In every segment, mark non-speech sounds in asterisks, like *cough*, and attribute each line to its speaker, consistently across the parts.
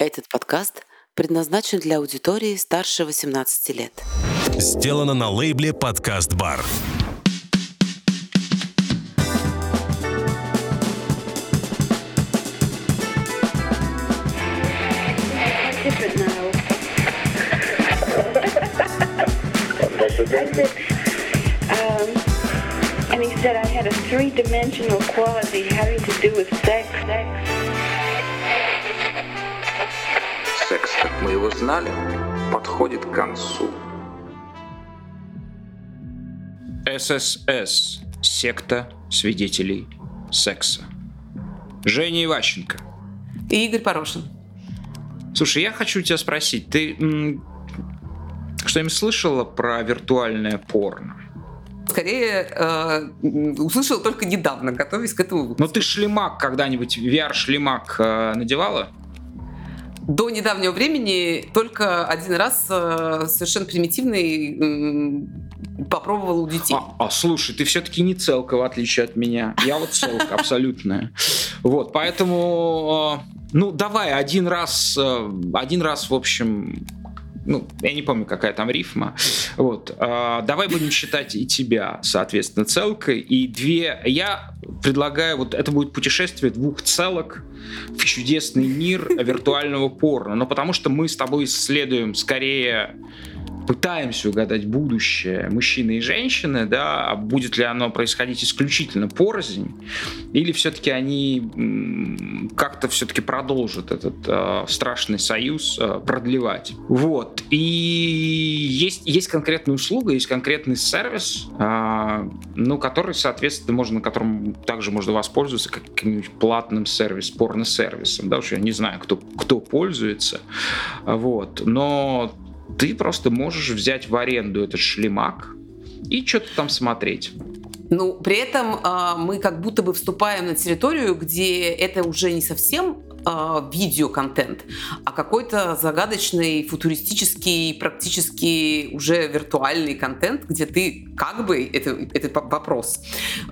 Speaker 1: Этот подкаст предназначен для аудитории старше 18 лет.
Speaker 2: Сделано на лейбле «Подкаст Бар».
Speaker 3: different now. I said, um, and he said I had a three-dimensional quality having to do with sex. sex.
Speaker 4: Мы его знали, подходит к концу.
Speaker 5: ССС. Секта свидетелей секса. Женя Иващенко.
Speaker 6: И Игорь Порошин.
Speaker 5: Слушай, я хочу тебя спросить, ты м, что-нибудь слышала про виртуальное порно?
Speaker 6: Скорее, э, услышал только недавно, готовясь к этому выпуску.
Speaker 5: Ну ты шлемак когда-нибудь, VR-шлемак э, надевала?
Speaker 6: До недавнего времени только один раз э, совершенно примитивный попробовал у детей.
Speaker 5: А, а, слушай, ты все-таки не целка, в отличие от меня. Я вот целка *laughs* абсолютная. Вот, поэтому, э, ну, давай один раз, э, один раз, в общем, ну, я не помню, какая там рифма. Вот. А, давай будем считать и тебя, соответственно, целкой. И две... Я предлагаю, вот это будет путешествие двух целок в чудесный мир виртуального порно. Но потому что мы с тобой исследуем скорее пытаемся угадать будущее мужчины и женщины, да, а будет ли оно происходить исключительно порознь, или все-таки они как-то все-таки продолжат этот э, страшный союз э, продлевать. Вот. И есть, есть конкретная услуга, есть конкретный сервис, э, ну, который, соответственно, можно, на котором также можно воспользоваться как каким-нибудь платным сервис, порно-сервисом, да, уж я не знаю, кто, кто пользуется, вот, но ты просто можешь взять в аренду этот шлемак и что-то там смотреть.
Speaker 6: Ну, при этом э, мы как будто бы вступаем на территорию, где это уже не совсем э, видеоконтент, а какой-то загадочный, футуристический, практически уже виртуальный контент, где ты как бы, это, это вопрос,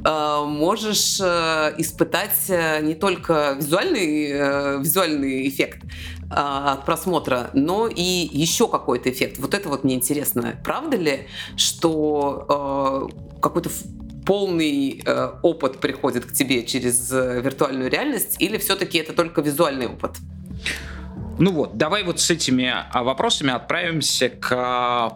Speaker 6: э, можешь э, испытать э, не только визуальный, э, визуальный эффект, от просмотра, но и еще какой-то эффект. Вот это вот мне интересно. Правда ли, что э, какой-то полный э, опыт приходит к тебе через э, виртуальную реальность, или все-таки это только визуальный опыт?
Speaker 5: Ну вот, давай вот с этими а, вопросами отправимся к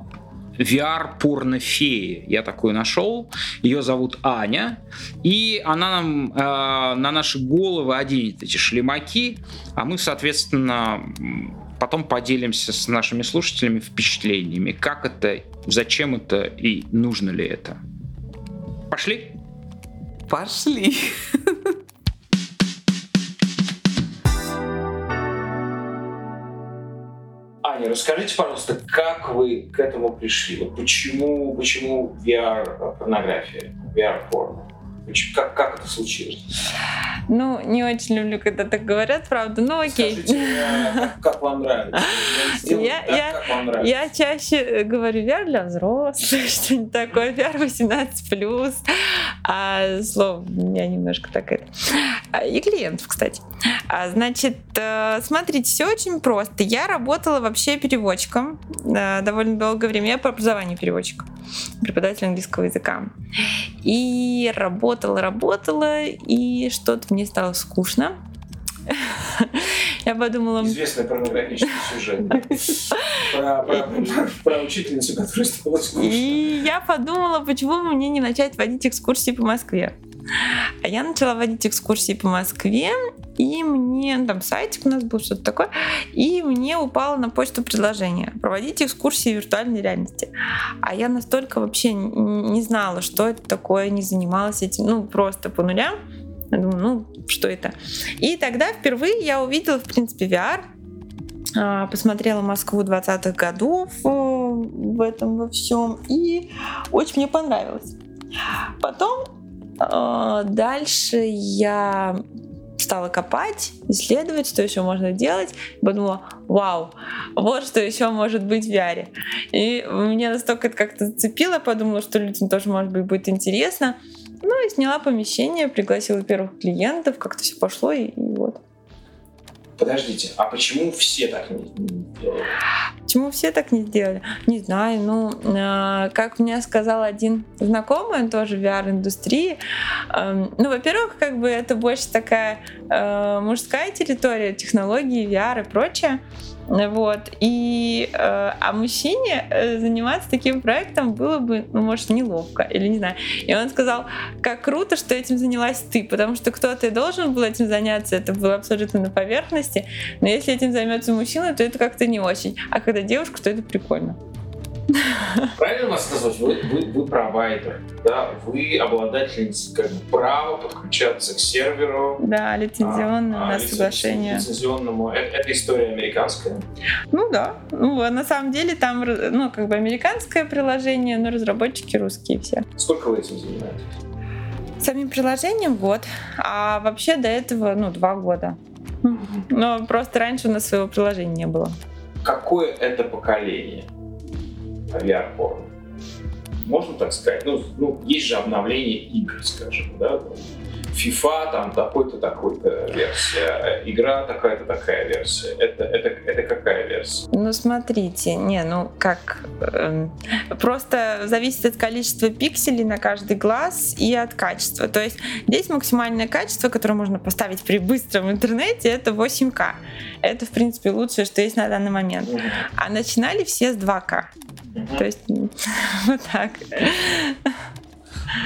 Speaker 5: VR порнофеи. Я такую нашел. Ее зовут Аня. И она нам э, на наши головы оденет эти шлемаки, а мы, соответственно, потом поделимся с нашими слушателями впечатлениями, как это, зачем это и нужно ли это. Пошли?
Speaker 6: Пошли. *laughs*
Speaker 5: Аня, расскажите, пожалуйста, как вы к этому пришли? Вот почему, почему VR-порнография, VR-порно? Как, как это случилось?
Speaker 7: Ну, не очень люблю, когда так говорят, правда, ну окей.
Speaker 5: Скажите, как, как вам нравится?
Speaker 7: Я, так, я, как вам нравится. я чаще говорю VR для взрослых, *laughs* что-нибудь такое, VR 18+, а слово у меня немножко так это. И клиентов, кстати. А, значит, э, смотрите, все очень просто. Я работала вообще переводчиком э, довольно долгое время. Я по образованию переводчик, преподаватель английского языка. И работала, работала, и что-то мне стало скучно. *laughs* Я подумала...
Speaker 5: Известный порнографический сюжет. *laughs* Про, про, про учительницу, которая стала скучно.
Speaker 7: И я подумала, почему мне не начать водить экскурсии по Москве. А я начала водить экскурсии по Москве, и мне, ну, там сайтик у нас был, что-то такое, и мне упало на почту предложение проводить экскурсии виртуальной реальности. А я настолько вообще не знала, что это такое, не занималась этим, ну, просто по нулям. Я думаю, ну, что это? И тогда впервые я увидела, в принципе, VR, а, посмотрела Москву 20-х годов э, в этом во всем, и очень мне понравилось. Потом э, дальше я стала копать, исследовать, что еще можно делать. Подумала, вау, вот что еще может быть в VR. И меня настолько это как-то зацепило, подумала, что людям тоже, может быть, будет интересно. Ну и сняла помещение, пригласила первых клиентов, как-то все пошло, и, и вот.
Speaker 5: Подождите, а почему все так не, делают?
Speaker 7: Почему все так не сделали? Не знаю. Ну, э, как мне сказал один знакомый, он тоже в VR-индустрии. Э, ну, во-первых, как бы это больше такая э, мужская территория, технологии, VR и прочее. Вот. И, э, а мужчине э, заниматься таким проектом было бы, ну, может, неловко, или не знаю. И он сказал, как круто, что этим занялась ты, потому что кто-то и должен был этим заняться, это было абсолютно на поверхности, но если этим займется мужчина, то это как-то не очень. А когда девушка, то это прикольно.
Speaker 5: Правильно вас назвать? Вы, вы, вы провайдер, да? Вы обладательница как бы, права подключаться к серверу.
Speaker 7: Да, лицензионное
Speaker 5: а, лицен-
Speaker 7: соглашение.
Speaker 5: Лицензионному. Это, это история американская.
Speaker 7: Ну да. Ну, а на самом деле там, ну, как бы американское приложение, но разработчики русские все.
Speaker 5: Сколько вы этим занимаетесь?
Speaker 7: Самим приложением год, а вообще до этого, ну, два года. Но просто раньше у нас своего приложения не было.
Speaker 5: Какое это поколение VR-порно? Можно так сказать? Ну, ну, есть же обновление игр, скажем, да? FIFA, там такой-то, такой-то версия, игра такая-то, такая версия. Это, это, это какая версия?
Speaker 7: Ну, смотрите, не, ну как, эм, просто зависит от количества пикселей на каждый глаз и от качества. То есть здесь максимальное качество, которое можно поставить при быстром интернете, это 8К. Это, в принципе, лучшее, что есть на данный момент. А начинали все с 2К. То есть *laughs* вот так.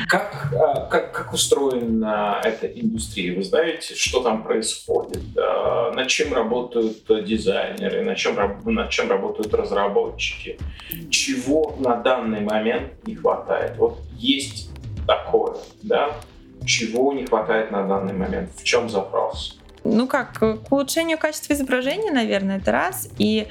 Speaker 5: Как, а, как, как устроена эта индустрия? Вы знаете, что там происходит? А, Над чем работают дизайнеры? Над чем, над чем работают разработчики? Чего на данный момент не хватает? Вот есть такое, да? Чего не хватает на данный момент? В чем запрос?
Speaker 7: Ну как, к улучшению качества изображения, наверное, это раз. И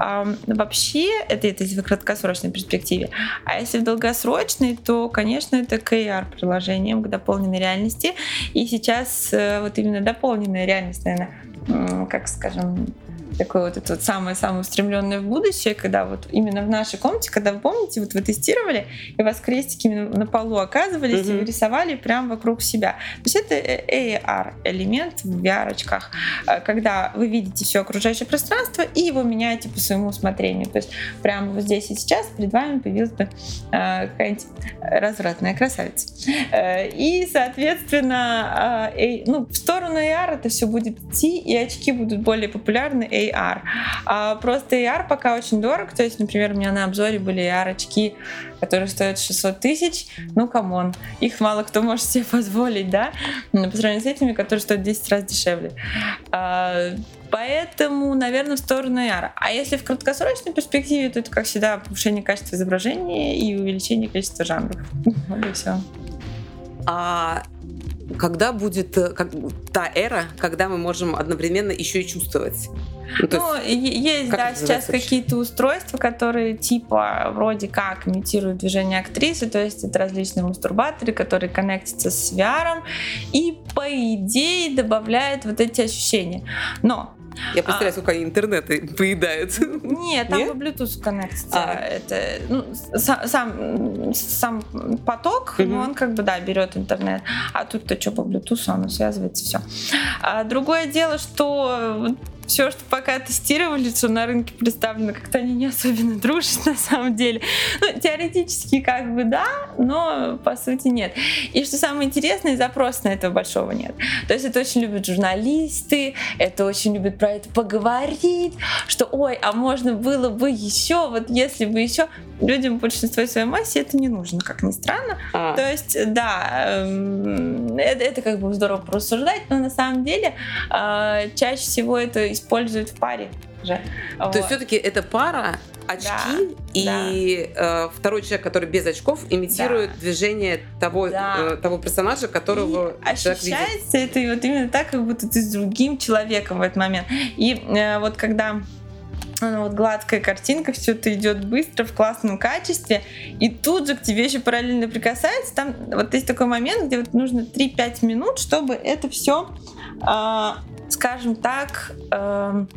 Speaker 7: эм, вообще, это, это если в краткосрочной перспективе. А если в долгосрочной, то, конечно, это к AR-приложениям, к дополненной реальности. И сейчас э, вот именно дополненная реальность, наверное, м, как скажем, такое вот это вот самое-самое устремленное в будущее, когда вот именно в нашей комнате, когда вы помните, вот вы тестировали, и у вас крестики на полу оказывались, и вы рисовали прямо вокруг себя. То есть это э, AR-элемент в VR-очках, э, когда вы видите все окружающее пространство и его меняете по своему усмотрению. То есть прямо вот здесь и сейчас перед вами появилась бы э, какая-нибудь развратная красавица. Э, И, соответственно, э, э, ну, в сторону AR это все будет идти, и очки будут более популярны AR. А просто AR пока очень дорог. То есть, например, у меня на обзоре были AR-очки, которые стоят 600 тысяч. Ну, come on, их мало кто может себе позволить, да? Ну, По сравнению с этими, которые стоят в 10 раз дешевле. А, Поэтому, наверное, в сторону AR. А если в краткосрочной перспективе, то это, как всегда, повышение качества изображения и увеличение количества жанров. *laughs* Вот и все.
Speaker 6: А когда будет э, как, та эра, когда мы можем одновременно еще и чувствовать? Ну,
Speaker 7: Ну,
Speaker 6: есть-
Speaker 7: есть, да, сейчас какие-то устройства, которые типа вроде как имитируют движение актрисы, то есть это различные мастурбаторы, которые коннектятся с VR, и по идее добавляют вот эти ощущения. Но
Speaker 6: я представляю, сколько они интернеты поедают.
Speaker 7: нет, там
Speaker 6: Нет?
Speaker 7: по Bluetooth коннектится.
Speaker 6: А.
Speaker 7: Это ну, са- сам, сам поток,
Speaker 6: Мгм.
Speaker 7: ну, он как бы да берет интернет, а тут-то что по Bluetooth, оно связывается, все. А другое дело, что все, что пока тестировали, что на рынке представлено, как-то они не особенно дружат *laughs* на самом деле. Ну, теоретически как бы да, но по сути нет. И что самое интересное, запроса на этого большого нет. То есть это очень любят журналисты, это очень любят про это поговорить, что ой, а можно было бы еще, вот если бы еще. Людям в большинстве своей массе это не нужно, как ни странно.
Speaker 6: А,
Speaker 7: То есть, да, эм, это, это как бы здорово порассуждать, но на самом деле э, чаще всего это используют в паре же.
Speaker 6: То есть
Speaker 7: Вот.
Speaker 6: все-таки это пара, очки
Speaker 7: Да,
Speaker 6: и э, второй человек, который без очков, имитирует движение того,
Speaker 7: Да.
Speaker 6: э, того персонажа, которого
Speaker 7: И
Speaker 6: человек видит.
Speaker 7: ощущается это вот именно так, как будто ты с другим человеком в этот момент. И э, вот когда ну, вот гладкая картинка, все это идет быстро, в классном качестве, и тут же к тебе еще параллельно прикасается. Там вот есть такой момент, где вот нужно 3-5 минут, чтобы это все, скажем так, эм,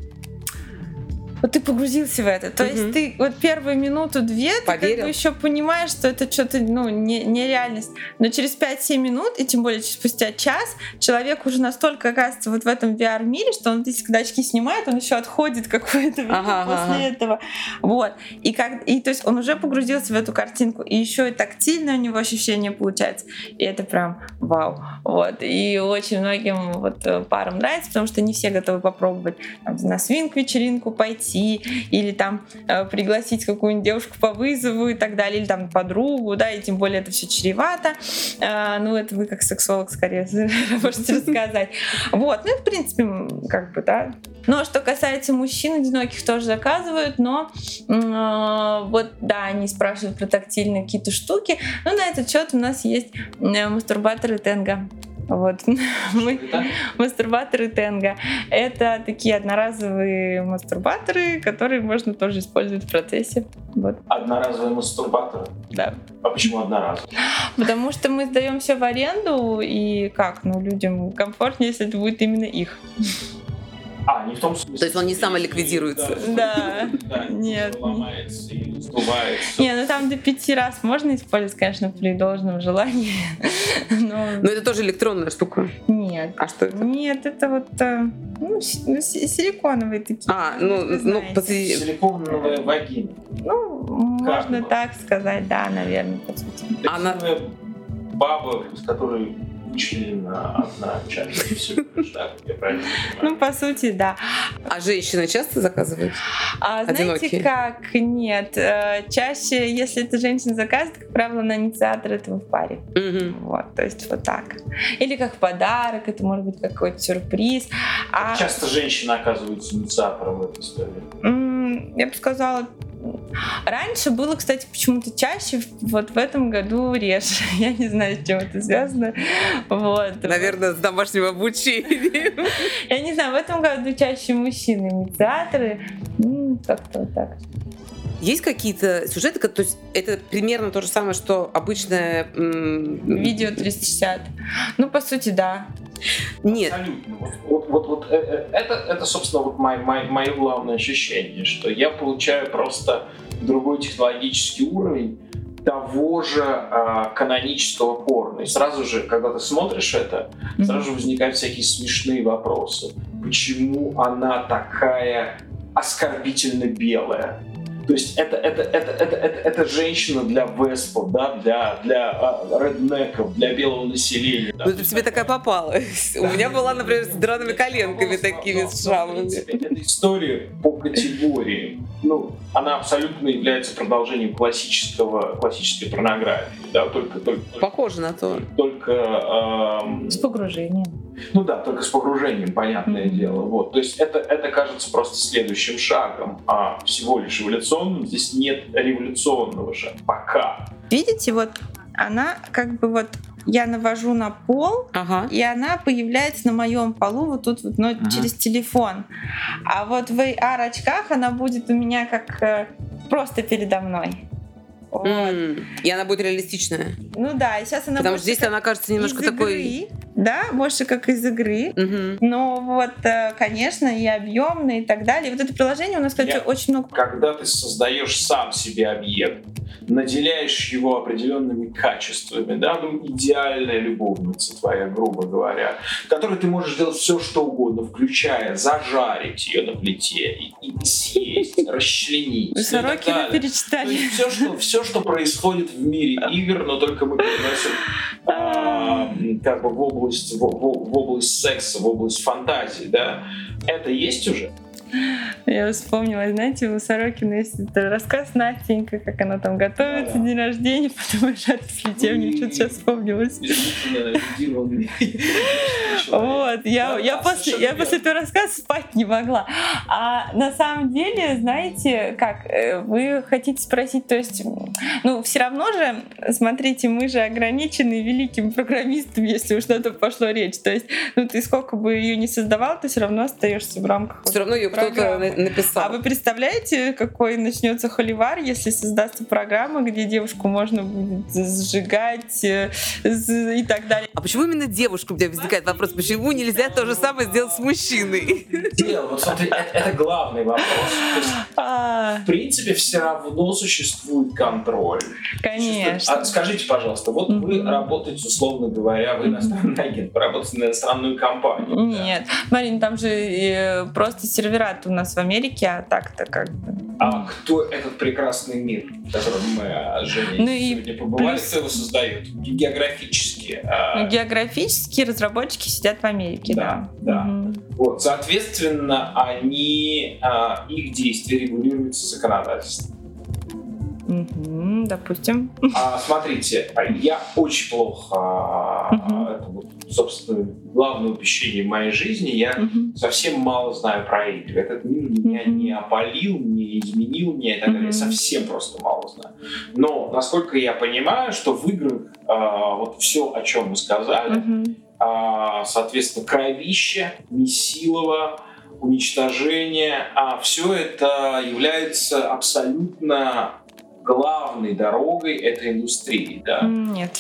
Speaker 7: вот ты погрузился в это. То
Speaker 6: Мгм.
Speaker 7: есть ты вот первую минуту-две ты как бы еще понимаешь, что это что-то, ну, не, нереальность. Но через 5-7 минут, и тем более спустя час, человек уже настолько оказывается вот в этом VR-мире, что он, если когда очки снимает, он еще отходит какое-то время
Speaker 6: Ага, ага,
Speaker 7: после этого. Вот. И, как, и то есть он уже погрузился в эту картинку, и еще и тактильное у него ощущение получается. И это прям вау. Вот. И очень многим вот э, парам нравится, потому что не все готовы попробовать там, на свинг-вечеринку пойти, или там э, пригласить какую-нибудь девушку по вызову и так далее, или там подругу, да, и тем более это все чревато. А, ну, это вы как сексолог скорее *laughs* можете рассказать. Вот, ну в принципе, как бы, да. Но что касается мужчин одиноких, тоже заказывают, но а, вот, да, они спрашивают про тактильные какие-то штуки. Но на этот счет у нас есть э, мастурбаторы Тенга. Вот. *laughs* Мы, мастурбаторы Тенга. Это такие одноразовые мастурбаторы, которые можно тоже использовать в процессе. Вот,
Speaker 5: Одноразовые мастурбаторы.
Speaker 7: да.
Speaker 5: А почему одноразовые?
Speaker 7: Потому что мы сдаем все в аренду, и как, ну, людям комфортнее, если это будет именно их.
Speaker 5: А, не в том смысле.
Speaker 6: То есть он не самоликвидируется?
Speaker 7: Да.
Speaker 5: Да, *laughs*
Speaker 7: Нет.
Speaker 5: ломается и сдувается.
Speaker 7: Не, ну там до пяти раз можно использовать, конечно, при должном желании. *laughs* Но
Speaker 6: Но это тоже электронная штука.
Speaker 7: нет.
Speaker 6: А что это?
Speaker 7: Нет, это вот э, ну, ну, си- силиконовые такие.
Speaker 6: А, ну, ну, посреди-
Speaker 5: Силиконовая вагина.
Speaker 7: Ну, можно так сказать, да, наверное, по сути.
Speaker 6: Она-
Speaker 5: баба, с которой вычленена одна часть. И все, так, я правильно
Speaker 7: Ну, по сути, да.
Speaker 6: А женщины часто заказывают?
Speaker 7: А знаете как? Нет. Э, Чаще, если это женщина заказывает, как правило, на инициатор этого в паре. Вот, то есть вот так. Или как подарок, это может быть какой-то сюрприз. А,
Speaker 5: Часто женщина оказывается инициатором в этой истории.
Speaker 7: Я бы сказала, раньше было, кстати, почему-то чаще, вот в этом году реже. *laughs* Я не знаю, с чем это связано. Вот.
Speaker 6: Наверное, с домашним обучением. *laughs*
Speaker 7: Я не знаю, в этом году чаще мужчины инициаторы. М, Как-то вот так.
Speaker 6: Есть какие-то сюжеты, то есть это примерно то же самое, что обычное...
Speaker 7: Видео 360. Ну, по сути, да.
Speaker 6: Нет.
Speaker 5: Абсолютно. Вот, вот, вот, э, э, это, это, собственно, вот мое, мое, мое главное ощущение, что я получаю просто другой технологический уровень того же а, канонического порно. И сразу же, когда ты смотришь это, сразу же возникают всякие смешные вопросы. Почему она такая оскорбительно белая? То есть это, это, это, это, это, это женщина для веспов, да, для, для а, реднеков, для белого населения. да.
Speaker 6: Ну, это тебе такая попалась. *laughs* У меня была, например, с драными коленками такими, с
Speaker 5: В
Speaker 6: шрамами.
Speaker 5: эта история по категории, ну, она абсолютно является продолжением классического, классической порнографии, да, только, только,
Speaker 6: Похоже на то.
Speaker 5: только, эм,
Speaker 7: С погружением.
Speaker 5: ну да, только с погружением, понятное
Speaker 7: Мгм.
Speaker 5: дело, вот, то есть это, это кажется просто следующим шагом, а всего лишь эволюционным, здесь нет революционного шага, пока.
Speaker 7: Видите, вот она как бы вот я навожу на пол,
Speaker 6: Ага.
Speaker 7: и она появляется на моем полу вот тут вот, но
Speaker 8: Ага.
Speaker 7: через телефон. А вот в AR-очках она будет у меня как э, просто передо мной. Вот.
Speaker 6: И она будет реалистичная.
Speaker 7: Ну да, и сейчас она
Speaker 6: Потому что здесь
Speaker 7: как
Speaker 6: она кажется немножко
Speaker 7: из
Speaker 6: такой...
Speaker 7: игры, да, больше как из игры.
Speaker 6: Мгм.
Speaker 7: Но вот, э, конечно, и объемно и так далее. Вот это приложение у нас, кстати,
Speaker 5: Я-
Speaker 7: очень много
Speaker 5: Когда ты создаешь сам себе объект, наделяешь его определенными качествами, да, ну, идеальная любовница твоя, грубо говоря, которой ты можешь делать все, что угодно, включая зажарить ее на плите и, и съесть, *laughs* расчленить.
Speaker 7: Вы Сорокина
Speaker 5: далее. То
Speaker 7: перечитали.
Speaker 5: есть все что, все, что происходит в мире игр, но только мы переносим а, как бы в область, в, в- в область секса, в область фантазии, да, это есть уже?
Speaker 7: Я вспомнила, знаете, у Сорокина есть рассказ Настенька, как она там готовится,
Speaker 5: Да-да.
Speaker 7: день рождения, *laughs* потом решает слетев, мне что-то сейчас вспомнилось. Вот, я,
Speaker 5: Да,
Speaker 7: я,
Speaker 5: да,
Speaker 7: после, я после этого рассказа спать не могла. А на самом деле, знаете, как э, вы хотите спросить, то есть, ну, все равно же, смотрите, мы же ограничены великим программистом, если уж на то пошло речь. То есть, ну, ты сколько бы ее не создавал, ты все равно остаешься в рамках.
Speaker 6: Все равно ее кто-то написал.
Speaker 7: А вы представляете, какой начнется холивар, если создастся программа, где девушку можно будет сжигать э, и так далее?
Speaker 6: А почему именно девушку у меня возникает вопрос? Почему нельзя то же самое сделать с мужчиной?
Speaker 5: Дело, вот смотри, это, это главный вопрос. Есть,
Speaker 7: А,
Speaker 5: в принципе, все равно существует контроль.
Speaker 7: конечно.
Speaker 5: А скажите, пожалуйста, вот вы работаете, условно говоря, вы иностранный агент, вы работаете на иностранную компанию. да?
Speaker 7: Нет, Марин, там же э, просто сервера у нас в Америке, а так-то как бы.
Speaker 5: А кто этот прекрасный мир, в котором мы а, с Женей
Speaker 7: Ну и
Speaker 5: сегодня побывали,
Speaker 7: плюс-
Speaker 5: кто его создает? Географически. а,
Speaker 7: Ну, географические разработчики сидят в Америке,
Speaker 5: Да,
Speaker 7: да.
Speaker 5: да.
Speaker 7: Мгм.
Speaker 5: Вот, соответственно, они, а, их действия регулируются законодательством.
Speaker 7: Мгм, допустим.
Speaker 5: А, смотрите, а я очень плохо, а, вот, собственно, главное упущение в моей жизни, я
Speaker 7: Мгм.
Speaker 5: совсем мало знаю про игры. Этот мир меня
Speaker 7: Мгм.
Speaker 5: не опалил, не изменил меня и так далее. Я
Speaker 7: Мгм.
Speaker 5: совсем просто мало знаю. Но, насколько я понимаю, что в играх а, вот все, о чем мы сказали,
Speaker 7: Мгм.
Speaker 5: а, соответственно, кровище, месилово, уничтожение, а все это является абсолютно главной дорогой этой индустрии, да.
Speaker 7: Нет.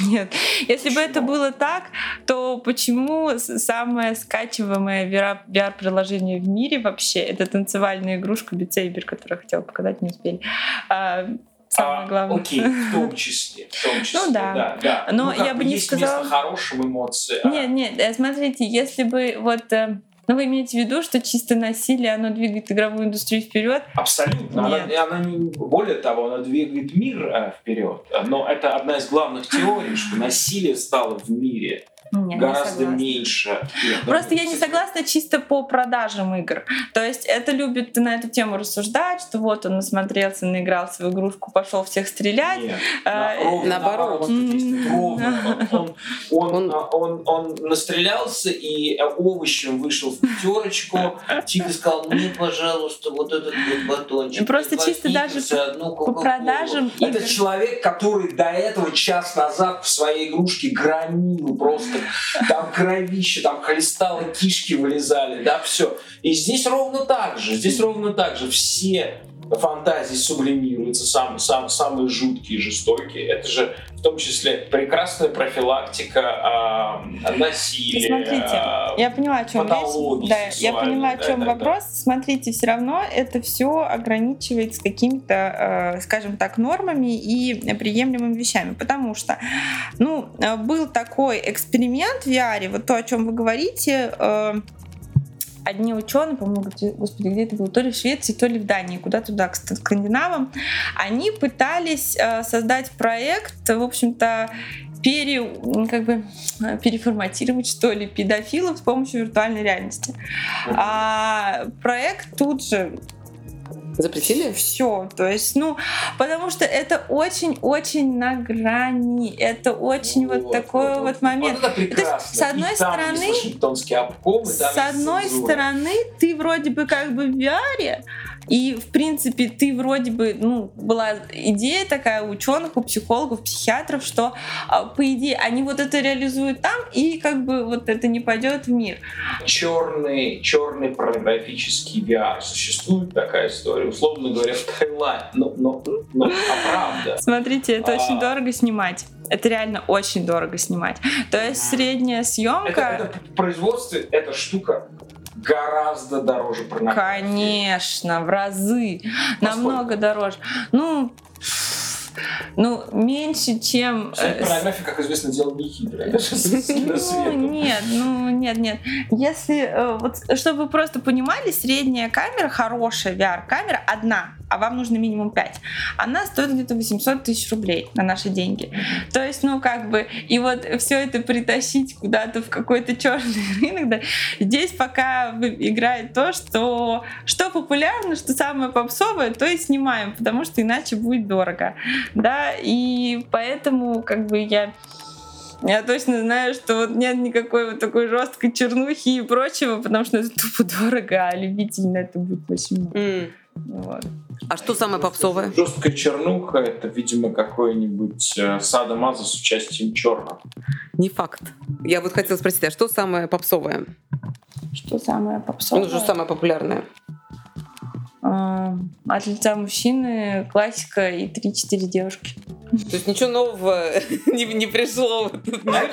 Speaker 7: *laughs* Нет. Если бы это было так, то почему самое скачиваемое VR-приложение в мире вообще это танцевальная игрушка Saber, которую я хотела показать, не успели. А, самое
Speaker 5: А,
Speaker 7: главное.
Speaker 5: Окей, в том *laughs* числе, в том числе,
Speaker 7: Ну да.
Speaker 5: да, да.
Speaker 7: Но
Speaker 5: Ну,
Speaker 7: я бы не
Speaker 5: есть
Speaker 7: сказала-
Speaker 5: место хорошим эмоциям.
Speaker 7: Нет, нет, э, смотрите, если бы вот... э, Ну, вы имеете в виду, что чисто насилие, оно двигает игровую индустрию вперед?
Speaker 5: Абсолютно. Она,
Speaker 7: Нет.
Speaker 5: она не, более того, она двигает мир э, вперед. Но это одна из главных теорий, что насилие стало в мире
Speaker 7: Нет,
Speaker 5: гораздо меньше. Нет, ну,
Speaker 7: Просто я не согласна чисто по продажам игр. То есть это любит на эту тему рассуждать, что вот он насмотрелся, наигрался в игрушку, пошел всех стрелять.
Speaker 5: Нет,
Speaker 7: А,
Speaker 5: на- ровно
Speaker 6: наоборот.
Speaker 5: Он, он,
Speaker 6: Он-
Speaker 5: а, он, он настрелялся и э, овощем вышел в пятерочку, тихо сказал, мне, пожалуйста, вот этот вот батончик.
Speaker 7: Просто чисто даже по
Speaker 5: Кока-Колу».
Speaker 7: продажам
Speaker 5: Это человек, который до этого час назад в своей игрушке громил просто. *laughs* Там кровище, там хлестало, кишки вылезали, да, все. И здесь ровно так же, здесь ровно так же. Все фантазии сублимируются, сам, сам, самые жуткие, жестокие. Это же в том числе прекрасная профилактика а, насилия.
Speaker 7: Смотрите,
Speaker 5: а,
Speaker 7: Я поняла, о чем речь. Да, я поняла, о
Speaker 5: да,
Speaker 7: чем
Speaker 5: да, да.
Speaker 7: вопрос. Смотрите, все равно это все ограничивается какими-то, э, скажем так, нормами и приемлемыми вещами. Потому что, ну, э, был такой эксперимент в VR, вот то, о чем вы говорите, э, одни ученые, по-моему, господи, где это было, то ли в Швеции, то ли в Дании, куда туда, к скандинавам, они пытались э, создать проект, в общем-то, пере, как бы, э, переформатировать, что ли, педофилов с помощью виртуальной реальности. А проект тут же
Speaker 6: Запретили?
Speaker 7: все. То есть, ну, потому что это очень-очень на грани. Это очень вот, такой вот, момент.
Speaker 5: Вот это прекрасно.
Speaker 7: с одной
Speaker 5: И там
Speaker 7: стороны-
Speaker 5: есть Вашингтонский обком, и там
Speaker 7: С
Speaker 5: есть
Speaker 7: одной
Speaker 5: цензура.
Speaker 7: стороны, ты вроде бы как бы в VR, и, в принципе, ты вроде бы, ну, была идея такая у ученых, у психологов, психиатров, что, а, по идее, они вот это реализуют там, и как бы вот это не пойдет в мир.
Speaker 5: черный, черный порнографический VR. Существует такая история, условно говоря, в Таиланде. Но, но, но, а правда.
Speaker 7: Смотрите, это
Speaker 5: А.
Speaker 7: очень дорого снимать. Это реально очень дорого снимать. То есть средняя
Speaker 5: Это,
Speaker 7: съемка...
Speaker 5: это в производстве эта штука гораздо дороже порнографии.
Speaker 7: Конечно, в разы.
Speaker 5: Во
Speaker 7: Намного дороже. Ну, ну, меньше, чем...
Speaker 5: Кстати,
Speaker 7: э,
Speaker 5: порнография, как известно, дело не хитрое. *laughs*
Speaker 7: Ну, нет, ну нет, нет. Если, э, вот, чтобы вы просто понимали, средняя камера, хорошая VR-камера, одна, а вам нужно минимум 5, она стоит где-то 800 тысяч рублей на наши деньги. То есть, ну как бы, и вот все это притащить куда-то в какой-то черный *laughs* рынок, да, здесь пока играет то, что, что популярно, что самое попсовое, то и снимаем, потому что иначе будет дорого, да, и поэтому как бы я я точно знаю, что вот нет никакой вот такой жесткой чернухи и прочего, потому что это тупо дорого, а любительно это будет очень много.
Speaker 6: М.
Speaker 7: Вот.
Speaker 6: А что самое попсовое?
Speaker 5: Жесткая чернуха это, видимо, какой-нибудь э, садомаза с участием черного.
Speaker 6: Не факт. Я вот хотела спросить, а что самое попсовое?
Speaker 7: Что самое
Speaker 6: Ну,
Speaker 7: попсовое?
Speaker 6: что самое популярное?
Speaker 7: А, От лица мужчины классика и 3-4 девушки.
Speaker 6: То есть ничего нового *laughs* не, не пришло в этот мир.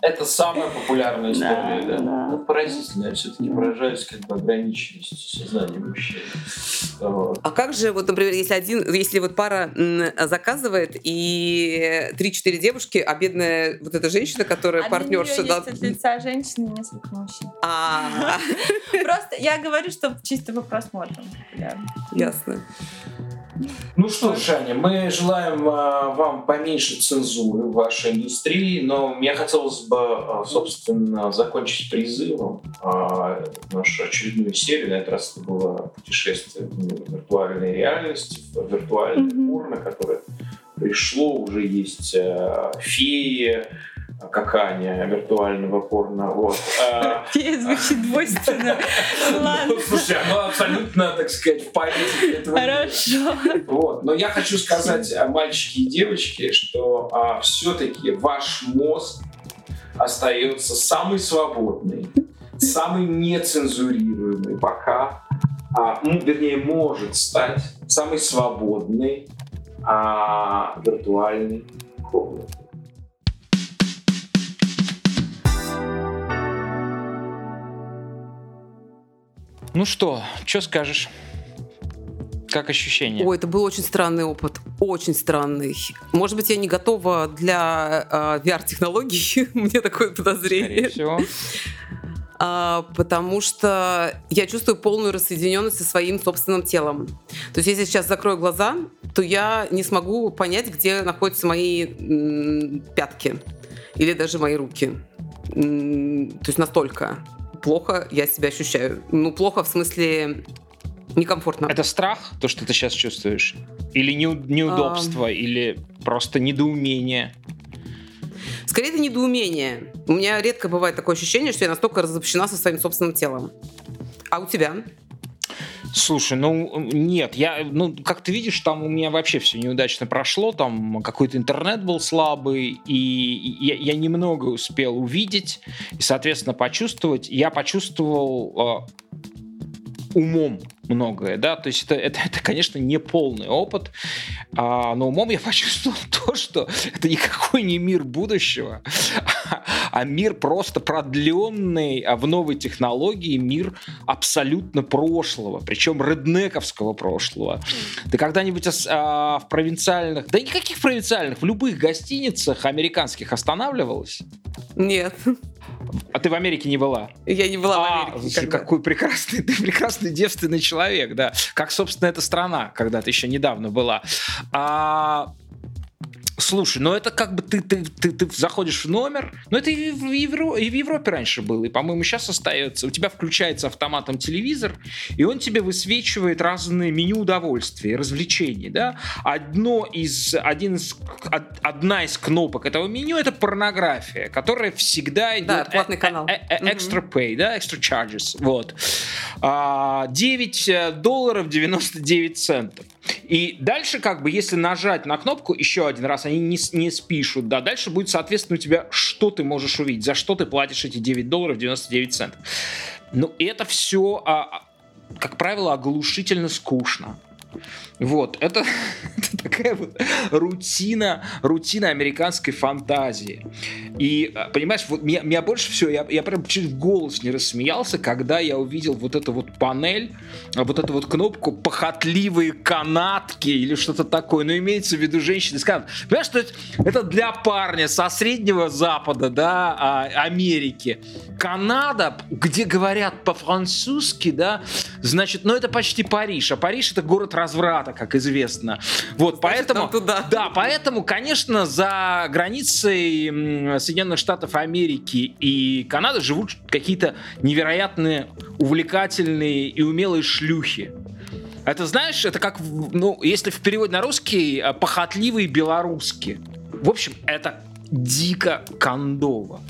Speaker 9: Это, самая популярная история, да.
Speaker 7: Да, да.
Speaker 9: Ну, поразительно, я все-таки поражаюсь как бы ограниченности сознания мужчин.
Speaker 6: А как же, вот, например, если один, если вот пара заказывает и 3-4 девушки, а бедная вот эта женщина, которая
Speaker 7: А
Speaker 6: партнерша... да-
Speaker 7: от лица женщины и несколько мужчин.
Speaker 6: А,
Speaker 7: Просто я говорю, что чисто по просмотрам.
Speaker 6: Ясно.
Speaker 9: Ну что ж, Аня, мы желаем а, вам поменьше цензуры в вашей индустрии, но мне хотелось бы, а, собственно, закончить призывом а, нашу очередную серию. На этот раз это было путешествие в виртуальной реальности, в виртуальное
Speaker 7: Мгм.
Speaker 9: порно, которое пришло, уже есть а, феи, а, как Аня, виртуального порно. Вот. *laughs* А,
Speaker 7: Фея звучит двойственно. Ладно. *laughs*
Speaker 9: ну, Слушай, оно абсолютно, так сказать, в поэтике этого.
Speaker 7: Хорошо.
Speaker 9: Вот. Но я хочу сказать, а, мальчики и девочки, что все-таки ваш мозг остается самый свободный, самый нецензурируемый пока, а, ну, вернее, может стать самой свободной а, виртуальной комнатой.
Speaker 5: Ну что, что скажешь? Как ощущение?
Speaker 6: Ой, это был очень странный опыт, очень странный. Может быть, я не готова для а, VR-технологий, *laughs* мне такое
Speaker 5: Скорее
Speaker 6: подозрение.
Speaker 5: всего.
Speaker 6: А, потому что я чувствую полную рассоединенность со своим собственным телом. То есть, если я сейчас закрою глаза, то я не смогу понять, где находятся мои м, пятки или даже мои руки. М, То есть настолько плохо я себя ощущаю. Ну, плохо в смысле некомфортно.
Speaker 5: Это страх, то, что ты сейчас чувствуешь? Или неу- неудобство, или просто недоумение?
Speaker 6: Скорее, это недоумение. У меня редко бывает такое ощущение, что я настолько разобщена со своим собственным телом. А у тебя?
Speaker 5: Слушай, ну нет, я, ну как ты видишь, там у меня вообще все неудачно прошло, там какой-то интернет был слабый, и я, я немного успел увидеть и, соответственно, почувствовать. Я почувствовал э, умом многое, да, то есть это, это, это, конечно, не полный опыт, а, но умом я *laughs* почувствовал то, что это никакой не мир будущего, а, мир просто продленный а в новой технологии, мир абсолютно прошлого, причем реднековского прошлого. Ты когда-нибудь а, в провинциальных, да никаких провинциальных, в любых гостиницах американских останавливалась?
Speaker 6: Нет,
Speaker 5: А ты в Америке не была?
Speaker 6: я не была в
Speaker 5: А,
Speaker 6: Америке.
Speaker 5: слушай, какой прекрасный, *laughs* ты прекрасный девственный человек, да. Как, собственно, эта страна, когда-то еще недавно была. А, Слушай, ну это как бы ты, ты, ты, ты заходишь в номер, ну это и в, Евро- и в Европе раньше было, и, по-моему, сейчас остается. У тебя включается автоматом телевизор, и он тебе высвечивает разные меню удовольствия, развлечений, да. Одно из, один из, од- одна из кнопок этого меню это порнография, которая всегда идет...
Speaker 6: Да, платный канал.
Speaker 5: э- э-. Extra pay, да, extra charges, вот. А, 9 долларов 99 центов. И дальше, как бы, если нажать на кнопку еще один раз, они не, не спишут, да, дальше будет, соответственно, у тебя, что ты можешь увидеть, за что ты платишь эти 9 долларов 99 центов. Ну, это все, как правило, оглушительно скучно. Вот, это, *laughs* это такая вот рутина, рутина американской фантазии. И, а, понимаешь, вот меня, меня больше всего, я, я прям чуть в голос не рассмеялся, когда я увидел вот эту вот панель, а, вот эту вот кнопку «похотливые канатки» или что-то такое. Но имеется в виду женщины с. Понимаешь, что это, это для парня со Среднего Запада, да, а, Америки. Канада, где говорят по-французски, да, значит, ну это почти Париж, а Париж это город разврата, как известно. Вот, поэтому...
Speaker 6: нам туда.
Speaker 5: Да, поэтому, конечно, за границей Соединенных Штатов Америки и Канады живут какие-то невероятные, увлекательные и умелые шлюхи. Это, знаешь, это как, ну, если в переводе на русский, э, похотливые белорусские. В общем, это дико кондово.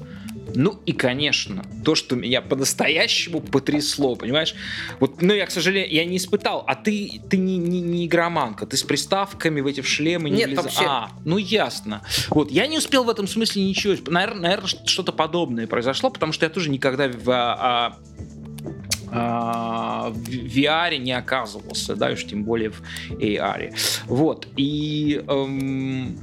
Speaker 5: Ну и, конечно, то, что меня по-настоящему потрясло, понимаешь? Вот, ну, я, к сожалению, я не испытал, а ты, ты не, не, не игроманка, ты с приставками в эти в шлемы не
Speaker 6: Нет,
Speaker 5: влеза-
Speaker 6: вообще.
Speaker 5: А, ну ясно. Вот, я не успел в этом смысле ничего. Наверное, наверное что-то подобное произошло, потому что я тоже никогда в, а, а, в VR не оказывался, да, уж тем более в AR. Вот, и эм,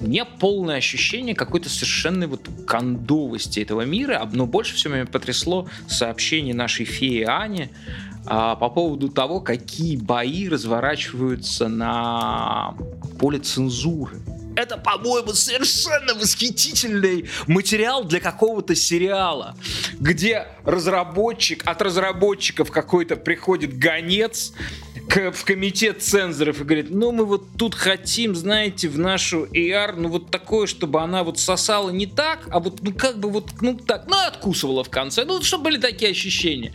Speaker 5: у меня полное ощущение какой-то совершенной вот кондовости этого мира, но больше всего меня потрясло сообщение нашей феи Ани, а, по поводу того, какие бои разворачиваются на поле цензуры. Это, по-моему, совершенно восхитительный материал для какого-то сериала, где разработчик, от разработчиков какой-то приходит гонец, к, в комитет цензоров и говорит, ну мы вот тут хотим, знаете, в нашу AR, ну вот такое, чтобы она вот сосала не так, а вот ну как бы вот, ну так, ну откусывала в конце, ну чтобы были такие ощущения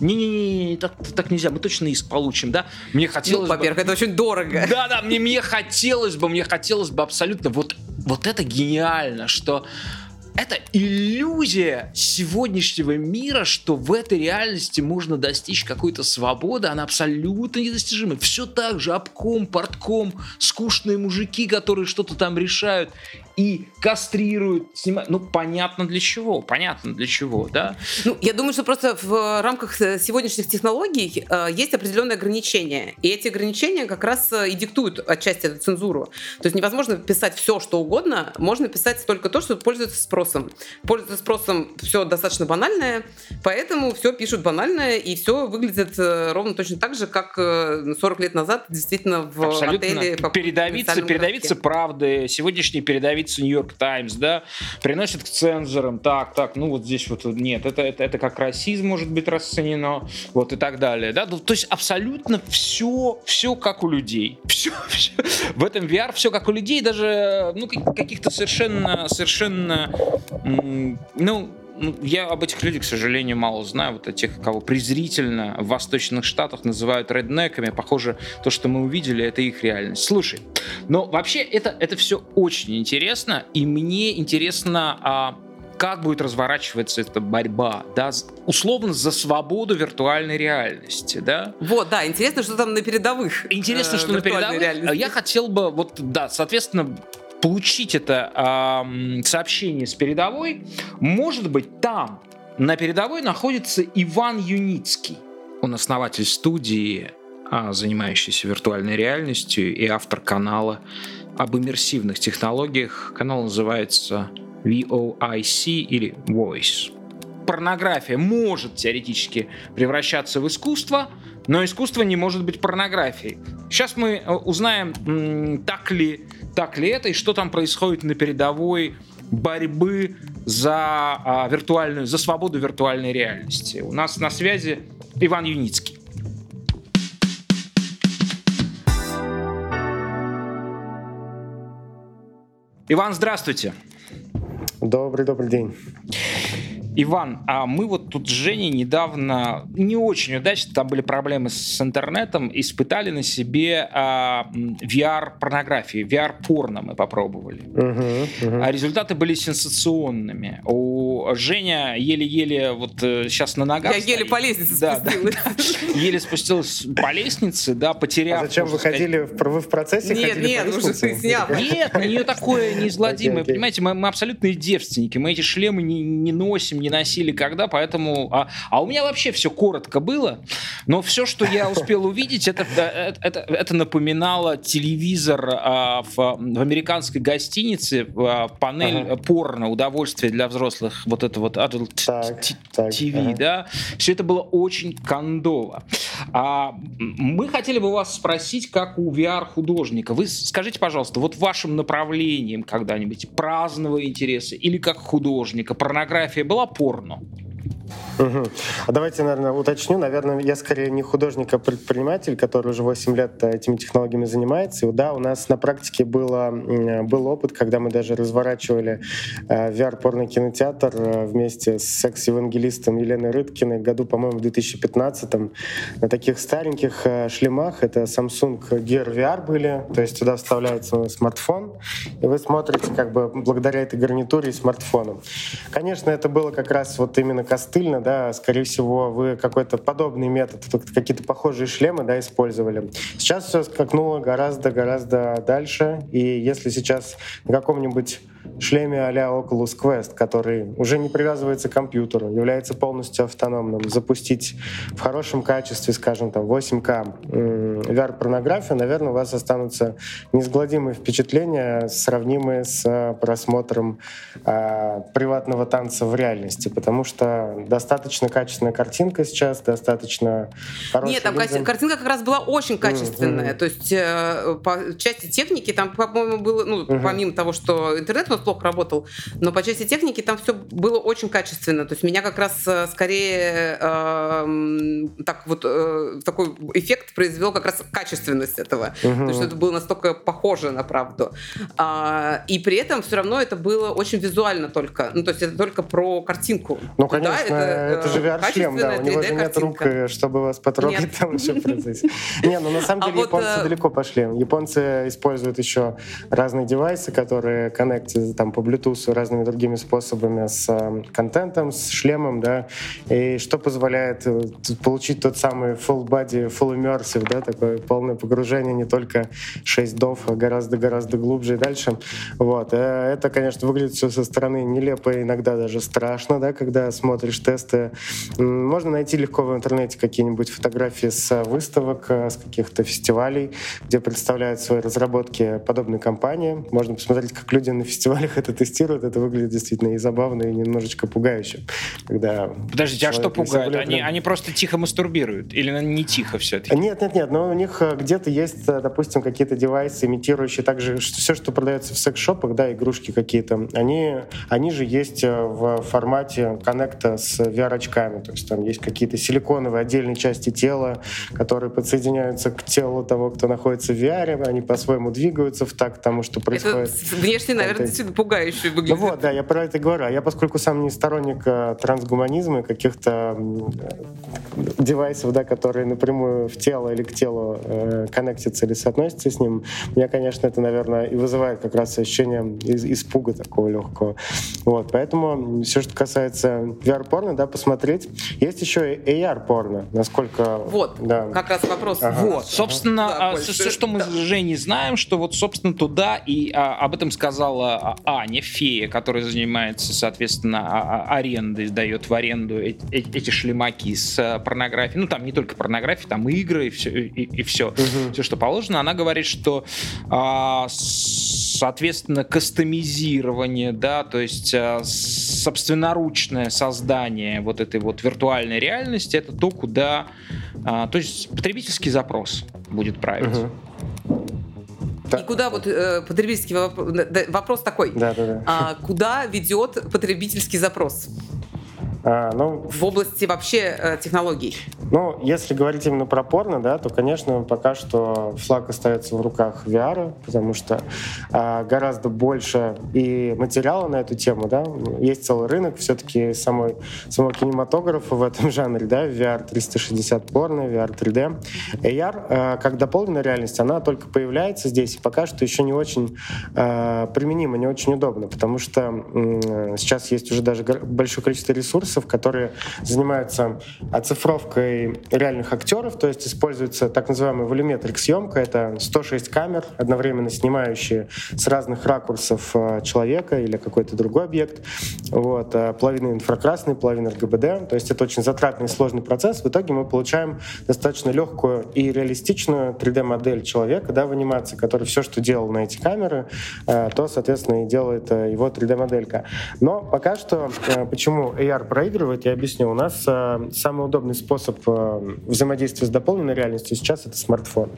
Speaker 5: не-не-не, так, так нельзя, мы точно иск получим, да? Мне хотелось
Speaker 6: ну, во-первых,
Speaker 5: бы...
Speaker 6: это очень дорого.
Speaker 5: Да-да, мне, мне хотелось бы, мне хотелось бы абсолютно, вот, вот это гениально, что это иллюзия сегодняшнего мира, что в этой реальности можно достичь какой-то свободы, она абсолютно недостижима. Все так же, обком, портком, скучные мужики, которые что-то там решают и кастрируют, снимают. Ну, понятно для чего, понятно для чего, да?
Speaker 6: Ну, я думаю, что просто в рамках э, сегодняшних технологий э, есть определенные ограничения. И эти ограничения как раз э, и диктуют отчасти эту цензуру. То есть невозможно писать все, что угодно, можно писать только то, что пользуется спросом. Пользуется спросом все достаточно банальное, поэтому все пишут банальное, и все выглядит э, ровно точно так же, как 40 лет назад действительно в
Speaker 5: Абсолютно.
Speaker 6: отеле.
Speaker 5: Передавиться, передавиться правды, сегодняшние передавить страницы Нью-Йорк Таймс, да, приносят к цензорам, так, так, ну вот здесь вот нет, это, это, это как расизм может быть расценено, вот и так далее, да, ну, то есть абсолютно все, все как у людей, *laughs* все, все. в этом VR все как у людей, даже, ну, каких-то совершенно, совершенно, ну, я об этих людях, к сожалению, мало знаю. Вот о тех, кого презрительно в восточных штатах называют реднеками. Похоже, то, что мы увидели, это их реальность. Слушай, но вообще это, это все очень интересно. И мне интересно, а, как будет разворачиваться эта борьба, да, условно за свободу виртуальной реальности, да?
Speaker 6: Вот, да, интересно, что там на передовых.
Speaker 5: Интересно, э, что на передовых. Реальности. Я хотел бы, вот, да, соответственно, получить это э, сообщение с передовой, может быть, там на передовой находится Иван Юницкий. Он основатель студии, а, занимающийся виртуальной реальностью и автор канала об иммерсивных технологиях. Канал называется VOIC или Voice. Порнография может теоретически превращаться в искусство, но искусство не может быть порнографией. Сейчас мы э, узнаем, так ли так ли это и что там происходит на передовой борьбы за а, виртуальную, за свободу виртуальной реальности. У нас на связи Иван Юницкий. Иван, здравствуйте.
Speaker 10: Добрый, добрый день.
Speaker 5: Иван, а мы вот тут с Женей недавно, не очень удачно, там были проблемы с интернетом, испытали на себе а, VR-порнографию, VR-порно мы попробовали. Uh-huh, uh-huh. А результаты были сенсационными. У Женя еле-еле вот сейчас э, на ногах
Speaker 6: Я
Speaker 5: стоит.
Speaker 6: еле по лестнице да, спустилась. Да, *laughs*
Speaker 5: да. Еле спустилась по лестнице, да, потеряв...
Speaker 10: А зачем вы ходили, вы в процессе
Speaker 6: Нет, нет, уже ты снял.
Speaker 5: Нет, на нее такое *laughs* неизгладимое, понимаете, мы, мы абсолютные девственники, мы эти шлемы не, не носим, не носили когда, поэтому... А, а у меня вообще все коротко было, но все, что я успел увидеть, это, это, это, это напоминало телевизор а, в, в американской гостинице, а, панель ага. порно, удовольствие для взрослых, вот это вот Adult так, TV, ага. да. Все это было очень кондово. А, мы хотели бы вас спросить, как у VR-художника. Вы скажите, пожалуйста, вот вашим направлением когда-нибудь праздного интереса или как художника порнография была порно?
Speaker 10: Угу. А давайте, наверное, уточню. Наверное, я скорее не художник, а предприниматель, который уже 8 лет э, этими технологиями занимается. И да, у нас на практике было, был опыт, когда мы даже разворачивали э, VR-порный кинотеатр э, вместе с секс-евангелистом Еленой Рыткиной году, по-моему, в 2015 на таких стареньких шлемах. Это Samsung Gear VR были, то есть туда вставляется смартфон, и вы смотрите как бы благодаря этой гарнитуре и смартфону. Конечно, это было как раз вот именно костыльно, да, скорее всего, вы какой-то подобный метод, какие-то похожие шлемы, да, использовали. Сейчас все скакнуло гораздо-гораздо дальше, и если сейчас на каком-нибудь шлеме а-ля Oculus Quest, который уже не привязывается к компьютеру, является полностью автономным, запустить в хорошем качестве, скажем, там 8К VR-порнографию, наверное, у вас останутся неизгладимые впечатления, сравнимые с просмотром э, приватного танца в реальности, потому что достаточно качественная картинка сейчас, достаточно хорошая.
Speaker 6: Нет, там линза. картинка как раз была очень качественная, mm-hmm. то есть э, по части техники там, по-моему, было, ну, mm-hmm. помимо того, что интернет нас плохо работал, но по части техники там все было очень качественно, то есть меня как раз э, скорее э, так вот э, такой эффект произвел как раз качественность этого, mm-hmm. то есть это было настолько похоже на правду, а, и при этом все равно это было очень визуально только, ну то есть это только про картинку.
Speaker 10: Ну конечно, да, это, это же VR-шлем, да, у него же нет рук, чтобы вас потрогать нет. там еще процессе. *laughs* Не, ну на самом а деле японцы далеко пошли. Японцы используют еще разные девайсы, которые коннектят там по Bluetooth разными другими способами с э, контентом, с шлемом, да, и что позволяет э, получить тот самый full body, full immersive, да, такое полное погружение, не только 6 дов, а гораздо-гораздо глубже и дальше. Вот. Э, это, конечно, выглядит все со стороны нелепо, иногда даже страшно, да, когда смотришь тесты. Можно найти легко в интернете какие-нибудь фотографии с выставок, с каких-то фестивалей, где представляют свои разработки подобные компании. Можно посмотреть, как люди на фестивалях это тестируют. Это выглядит действительно и забавно, и немножечко пугающе. Когда
Speaker 5: Подождите, а что пугает? Они, они просто тихо мастурбируют? Или не тихо все-таки?
Speaker 10: Нет, нет, нет. Но у них э, где-то есть, э, допустим, какие-то девайсы, имитирующие также все, что продается в секс-шопах, да, игрушки какие-то. Они, они же есть э, в формате коннекта с VR-очками. То есть там есть какие-то силиконовые отдельные части тела, которые подсоединяются к телу того, кто находится в VR. Они по-своему двигаются в такт тому, что происходит.
Speaker 6: Это внешне, наверное, действительно пугающе выглядит.
Speaker 10: Ну вот, да, я про это говорю. А я, поскольку сам не сторонник э, трансгуманизма и каких-то девайсов, да, которые напрямую в тело или к телу э, коннектятся или соотносятся с ним, меня, конечно, это, наверное, и вызывает как раз ощущение испуга такого легкого. Вот, поэтому все, что касается VR-порно, да, посмотреть. Есть еще и AR-порно, насколько...
Speaker 6: Вот, да. как раз вопрос.
Speaker 5: Ага. Вот, собственно, да, а, все, что мы да. уже не знаем, что вот, собственно, туда, и а, об этом сказала Аня, фея, которая занимается, соответственно, а, а, арендой, сдает в аренду эти, шлемаки с а, порнографией. Ну, там не только порнография, там и игры, и все, и, и все, угу. все, что положено. Она говорит, что, а, соответственно, кастомизирование, да, то есть а, собственноручное создание вот этой вот виртуальной реальности, это то, куда... А, то есть потребительский запрос будет править. Угу.
Speaker 6: И куда вот э, потребительский вопрос, вопрос такой,
Speaker 10: да, да, да.
Speaker 6: А, куда ведет потребительский запрос?
Speaker 10: А, ну,
Speaker 6: в области вообще э, технологий?
Speaker 10: Ну, если говорить именно про порно, да, то, конечно, пока что флаг остается в руках VR, потому что а, гораздо больше и материала на эту тему, да, есть целый рынок все-таки самой, самого кинематографа в этом жанре, да, VR 360 порно, VR 3D. AR, а, как дополненная реальность, она только появляется здесь, и пока что еще не очень а, применима, не очень удобно, потому что м- сейчас есть уже даже большое количество ресурсов, ресурсов, которые занимаются оцифровкой реальных актеров, то есть используется так называемая волюметрик съемка, это 106 камер, одновременно снимающие с разных ракурсов э, человека или какой-то другой объект. Вот, э, половина инфракрасный, половина РГБД, то есть это очень затратный и сложный процесс. В итоге мы получаем достаточно легкую и реалистичную 3D-модель человека да, в анимации, который все, что делал на эти камеры, э, то, соответственно, и делает его 3D-моделька. Но пока что, почему AR проигрывает, я объясню. У нас э, самый удобный способ э, взаимодействия с дополненной реальностью сейчас это смартфон.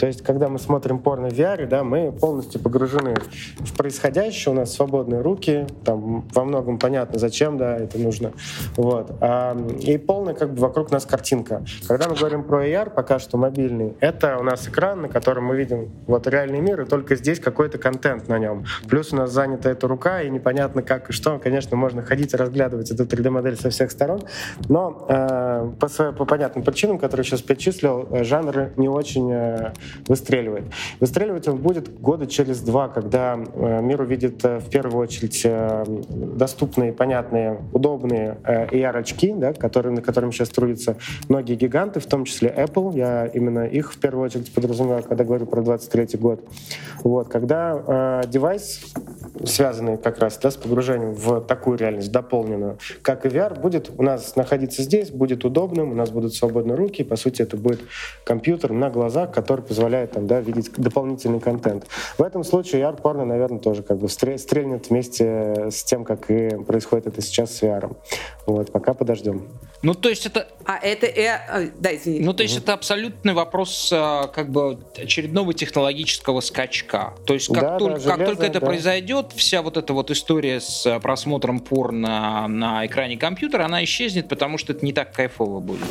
Speaker 10: То есть, когда мы смотрим порно в VR, да, мы полностью погружены в происходящее, у нас свободные руки, там во многом понятно, зачем, да, это нужно. Вот. А, и полная как бы вокруг нас картинка. Когда мы говорим про AR, пока что мобильный, это у нас экран, на котором мы видим вот реальный мир, и только здесь какой-то контент на нем. Плюс у нас занята эта рука, и непонятно как и что. Конечно, можно ходить и разглядывать эту 3D-модель модель со всех сторон, но э, по, по понятным причинам, которые сейчас перечислил, э, жанр не очень э, выстреливает. Выстреливать он будет года через два, когда э, мир увидит э, в первую очередь э, доступные, понятные, удобные э, AR-очки, да, которые, на которыми сейчас трудятся многие гиганты, в том числе Apple. Я именно их в первую очередь подразумеваю, когда говорю про 23 год. Вот, когда э, девайс связанный как раз да, с погружением в такую реальность дополненную, как и VR, будет у нас находиться здесь, будет удобным, у нас будут свободные руки, по сути, это будет компьютер на глазах, который позволяет там, да, видеть дополнительный контент. В этом случае AR-порно, наверное, тоже как бы стрельнет вместе с тем, как и происходит это сейчас с VR. Вот, пока подождем.
Speaker 5: Ну, то есть это...
Speaker 6: А это... Э, да, извини.
Speaker 5: Ну, то есть это абсолютный вопрос э, как бы очередного технологического скачка. То есть как,
Speaker 10: Да,
Speaker 5: только,
Speaker 10: да, железо,
Speaker 5: как только это
Speaker 10: да.
Speaker 5: произойдет, вся вот эта вот история с э, просмотром порно на экране компьютера, она исчезнет, потому что это не так кайфово будет.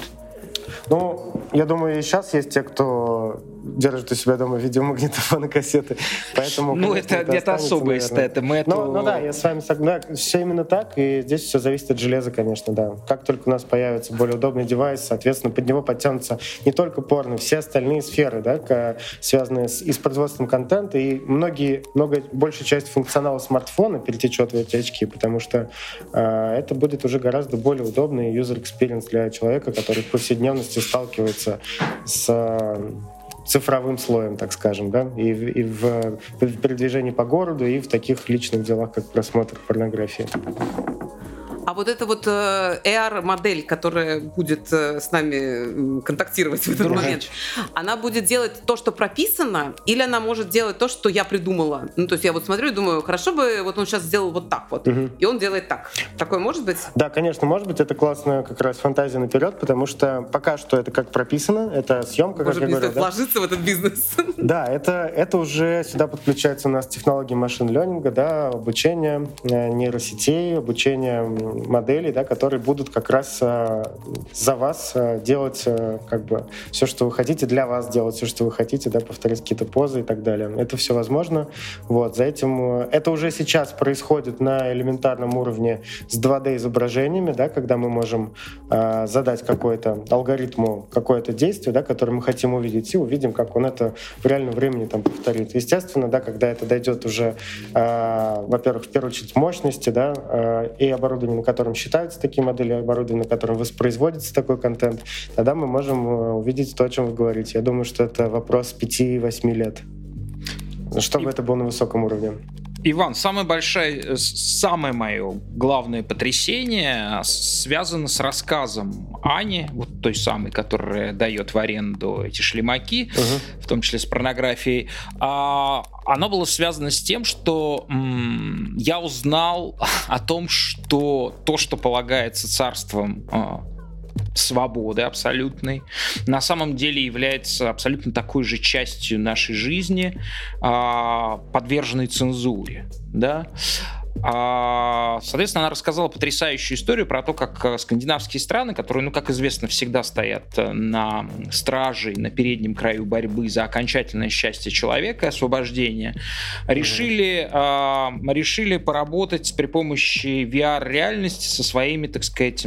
Speaker 10: Ну, я думаю, и сейчас есть те, кто держит у себя дома видеомагнитофоны, кассеты. Поэтому,
Speaker 5: Ну, это где-то
Speaker 10: наверное.
Speaker 5: эстета. Мы
Speaker 10: Ну,
Speaker 5: эту-
Speaker 10: ну да, я с вами согласен. все именно так, и здесь все зависит от железа, конечно, да. Как только у нас появится более удобный девайс, соответственно, под него подтянутся не только порно, все остальные сферы, да, связанные с, и с производством контента, и многие, много, большая часть функционала смартфона перетечет в эти очки, потому что э, это будет уже гораздо более удобный user experience для человека, который в повседневности сталкивается с э, цифровым слоем, так скажем, да, и, и в, в передвижении по городу, и в таких личных делах, как просмотр порнографии.
Speaker 6: А вот эта вот э, AR-модель, которая будет э, с нами контактировать в этот
Speaker 5: Дружить.
Speaker 6: момент, она будет делать то, что прописано, или она может делать то, что я придумала? Ну, то есть я вот смотрю и думаю, хорошо бы вот он сейчас сделал вот так вот,
Speaker 10: Мгм.
Speaker 6: и он делает так. Такое может быть?
Speaker 10: Да, конечно, может быть, это классная как раз фантазия наперед, потому что пока что это как прописано, это съемка, как
Speaker 6: Может,
Speaker 10: я
Speaker 6: мне
Speaker 10: говорю, да.
Speaker 6: вложиться в этот бизнес? *laughs*
Speaker 10: Да, это, это уже сюда подключаются у нас технологии машин-ленинга, да, обучение э, нейросетей, обучение м, моделей, да, которые будут как раз э, за вас э, делать э, как бы все, что вы хотите, для вас делать все, что вы хотите, да, повторять какие-то позы и так далее. Это все возможно. Вот, за этим... Это уже сейчас происходит на элементарном уровне с 2D-изображениями, да, когда мы можем э, задать какой-то алгоритму какое-то действие, да, которое мы хотим увидеть, и увидим, как он это в реальном времени там повторит. Естественно, да, когда это дойдет уже, э, во-первых, в первую очередь мощности, да, э, и оборудование, на котором считаются такие модели, оборудование, на котором воспроизводится такой контент, тогда мы можем э, увидеть то, о чем вы говорите. Я думаю, что это вопрос 5-8 лет. Чтобы это было на высоком уровне.
Speaker 5: Иван, самое большое, э, самое мое главное потрясение связано с рассказом Ани, вот той самой, которая дает в аренду эти шлемаки, в том числе с порнографией. А, оно было связано с тем, что м, я узнал о том, что то, что полагается царством а, свободы абсолютной, на самом деле является абсолютно такой же частью нашей жизни, а, подверженной цензуре, да. А, соответственно, она рассказала потрясающую историю про то, как э, скандинавские страны, которые, ну, как известно, всегда стоят э, на страже и на переднем краю борьбы за окончательное счастье человека освобождение, решили, а, решили поработать при помощи VR-реальности со своими, так сказать,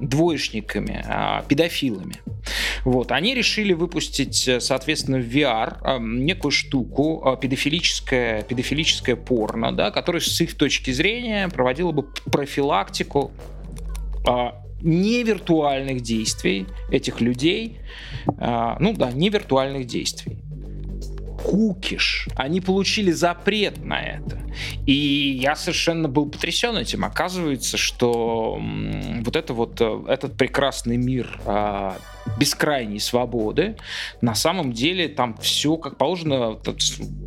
Speaker 5: двоечниками, а, педофилами. Вот, они решили выпустить, э, соответственно, в VR а, некую штуку, а, педофилическое, педофилическое порно, да, которое с их точки зрения проводило бы профилактику а, невиртуальных действий этих людей, а, ну да, невиртуальных действий. Кукиш. Они получили запрет на это. И я совершенно был потрясен этим. Оказывается, что вот это вот э, этот прекрасный мир а, бескрайней свободы, на самом деле там все как положено.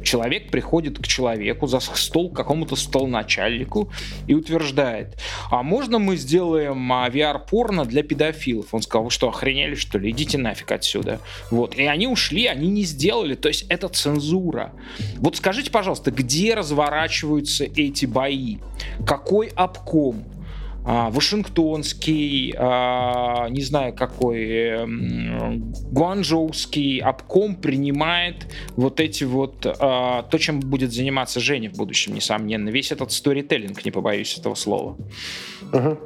Speaker 5: Человек приходит к человеку за стол к какому-то столоначальнику и утверждает, а можно мы сделаем а, VR-порно для педофилов? Он сказал, вы что, охренели что ли? Идите нафиг отсюда. Вот. И они ушли, они не сделали. То есть это цензура. Вот скажите, пожалуйста, где разворачиваются эти бои? Какой обком? А, Вашингтонский, а, не знаю какой, эм, Гуанчжоуский обком принимает вот эти вот, а, то, чем будет заниматься Женя в будущем, несомненно. Весь этот сторителлинг, не побоюсь этого слова.
Speaker 10: Мгм.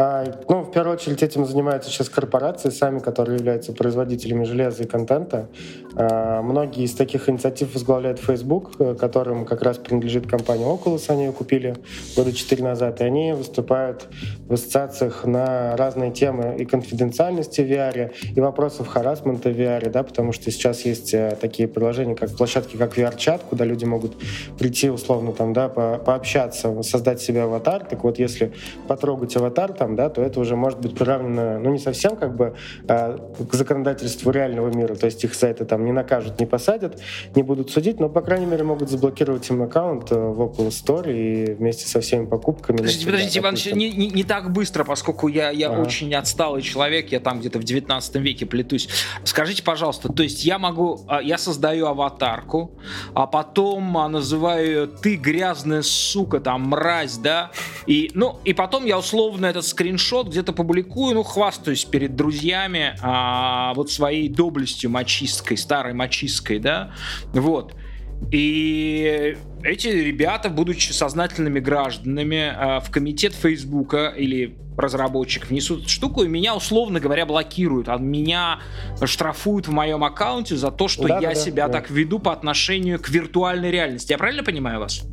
Speaker 10: А, ну, в первую очередь этим занимаются сейчас корпорации сами, которые являются производителями железа и контента. А, многие из таких инициатив возглавляет Facebook, э, которым как раз принадлежит компания Oculus, они ее купили года четыре назад, и они выступают в ассоциациях на разные темы и конфиденциальности в VR, и вопросов харасмента в VR, да, потому что сейчас есть э, такие приложения, как площадки, как VR-чат, куда люди могут прийти условно там, да, по пообщаться, создать себе аватар. Так вот, если потрогать аватар там, да, то это уже может быть приравнено, ну, не совсем как бы к законодательству реального мира, то есть их за это там не накажут, не посадят, не будут судить, но, по крайней мере, могут заблокировать им аккаунт э, в Oculus Store и вместе со всеми покупками.
Speaker 5: Подождите, подождите, Иван, не, не, не так быстро, поскольку я, я ага. очень отсталый человек, я там где-то в 19 веке плетусь. Скажите, пожалуйста, то есть я могу, а, я создаю аватарку, а потом а, называю ее «ты грязная сука», там, мразь, да, и, ну, и потом я условно этот скриншот где-то публикую, ну, хвастаюсь перед друзьями а, вот своей доблестью мачисткой, старой мачисткой, да, вот. И эти ребята, будучи сознательными гражданами, а, в комитет Фейсбука или разработчик внесут штуку, и меня, условно говоря, блокируют. А меня штрафуют в моем аккаунте за то, что да, я да, себя да. так веду по отношению к виртуальной реальности. Я правильно понимаю вас?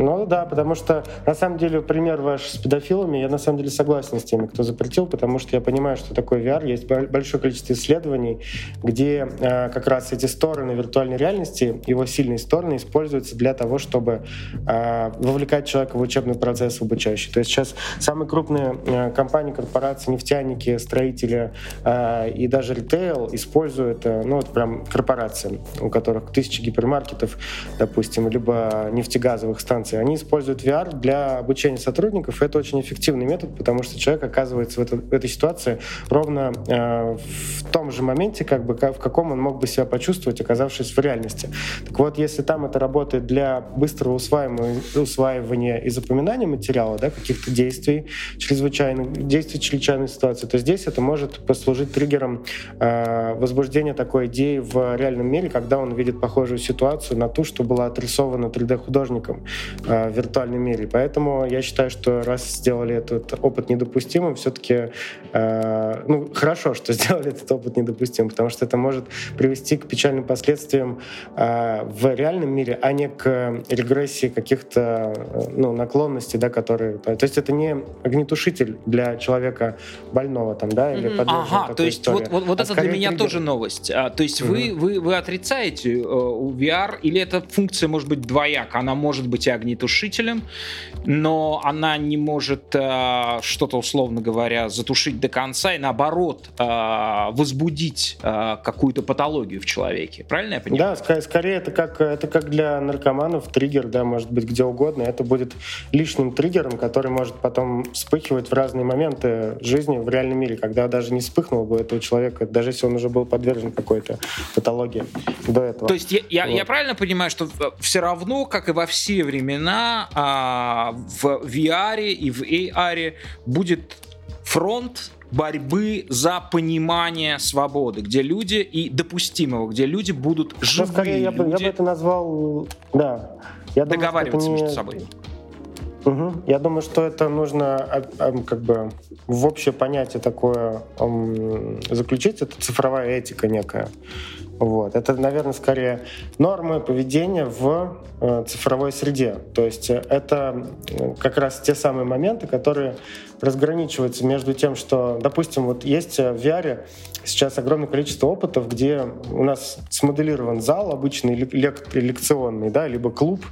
Speaker 10: Ну да, потому что на самом деле пример ваш с педофилами, я на самом деле согласен с теми, кто запретил, потому что я понимаю, что такое VR. Есть большое количество исследований, где э, как раз эти стороны виртуальной реальности, его сильные стороны используются для того, чтобы э, вовлекать человека в учебный процесс обучающий. То есть сейчас самые крупные э, компании, корпорации, нефтяники, строители э, и даже ритейл используют, э, ну вот прям корпорации, у которых тысячи гипермаркетов, допустим, либо нефтегазовых станций, станции, они используют VR для обучения сотрудников. Это очень эффективный метод, потому что человек оказывается в, это, в этой ситуации ровно э, в том же моменте, как бы, в каком он мог бы себя почувствовать, оказавшись в реальности. Так вот, если там это работает для быстрого усваивания, усваивания и запоминания материала, да, каких-то действий, чрезвычайных действий, чрезвычайной ситуации, то здесь это может послужить триггером э, возбуждения такой идеи в реальном мире, когда он видит похожую ситуацию на ту, что была отрисована 3D-художником. Э, в виртуальном мире. Поэтому я считаю, что раз сделали этот опыт недопустимым, все-таки э, ну, хорошо, *laughs* что сделали этот опыт недопустимым, потому что это может привести к печальным последствиям э, в реальном мире, а не к регрессии каких-то ну, наклонностей, да, которые... То есть это не огнетушитель для человека больного там, да, или mm-hmm.
Speaker 5: Ага, то есть вот, вот, вот а это для меня триггер. тоже новость. А, то есть mm-hmm. вы, вы, вы отрицаете э, VR, или эта функция может быть двояка? Она может быть и огнетушителем, но она не может э, что-то, условно говоря, затушить до конца и наоборот э, возбудить э, какую-то патологию в человеке. Правильно я понимаю?
Speaker 10: Да, ск- скорее это как, это как для наркоманов триггер, да, может быть где угодно. Это будет лишним триггером, который может потом вспыхивать в разные моменты жизни в реальном мире, когда даже не вспыхнул бы этого человека, даже если он уже был подвержен какой-то патологии до этого.
Speaker 5: То есть я, я, вот. я правильно понимаю, что все равно, как и во все времена, а, в VR и в AR будет фронт борьбы за понимание свободы, где люди и допустимого, где люди будут живые. Ну, скорее,
Speaker 10: я, бы, я бы это назвал, да.
Speaker 5: Я договариваться думаю, между собой.
Speaker 10: Угу. Я думаю, что это нужно а, а, как бы в общее понятие такое заключить. Это цифровая этика некая. Вот. Это, наверное, скорее нормы поведения в э, цифровой среде. То есть э, это э, как раз те самые моменты, которые разграничиваются между тем, что, допустим, вот есть в VR сейчас огромное количество опытов, где у нас смоделирован зал обычный лек лекционный, да, либо клуб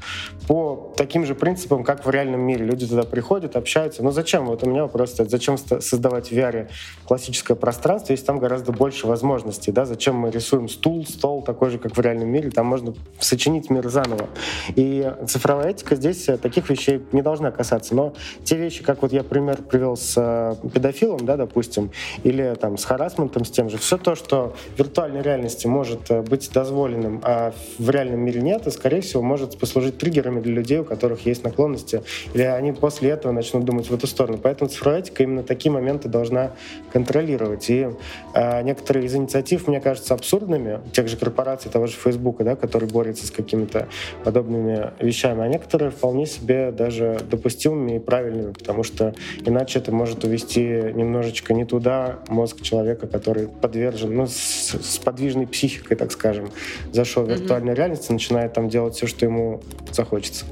Speaker 10: по таким же принципам, как в реальном мире. Люди туда приходят, общаются. Но зачем? Вот у меня вопрос зачем создавать в VR классическое пространство, если там гораздо больше возможностей, да? Зачем мы рисуем стул, стол такой же, как в реальном мире, там можно сочинить мир заново. И цифровая этика здесь таких вещей не должна касаться. Но те вещи, как вот я пример привел с э, педофилом, да, допустим, или там с харасментом, с тем же. Все то, что в виртуальной реальности может э, быть дозволенным, а в реальном мире нет, и, скорее всего, может послужить триггерами для людей, у которых есть наклонности, или они после этого начнут думать в эту сторону. Поэтому цифровая этика именно такие моменты должна контролировать. И э, некоторые из инициатив, мне кажется, абсурдными, тех же корпораций, того же Фейсбука, да, который борется с какими-то подобными вещами, а некоторые вполне себе даже допустимыми и правильными, потому что иначе это может увести немножечко не туда мозг человека, который подвержен, ну, с, с подвижной психикой, так скажем, зашел в виртуальную mm-hmm. реальность и начинает там делать все, что ему захочется.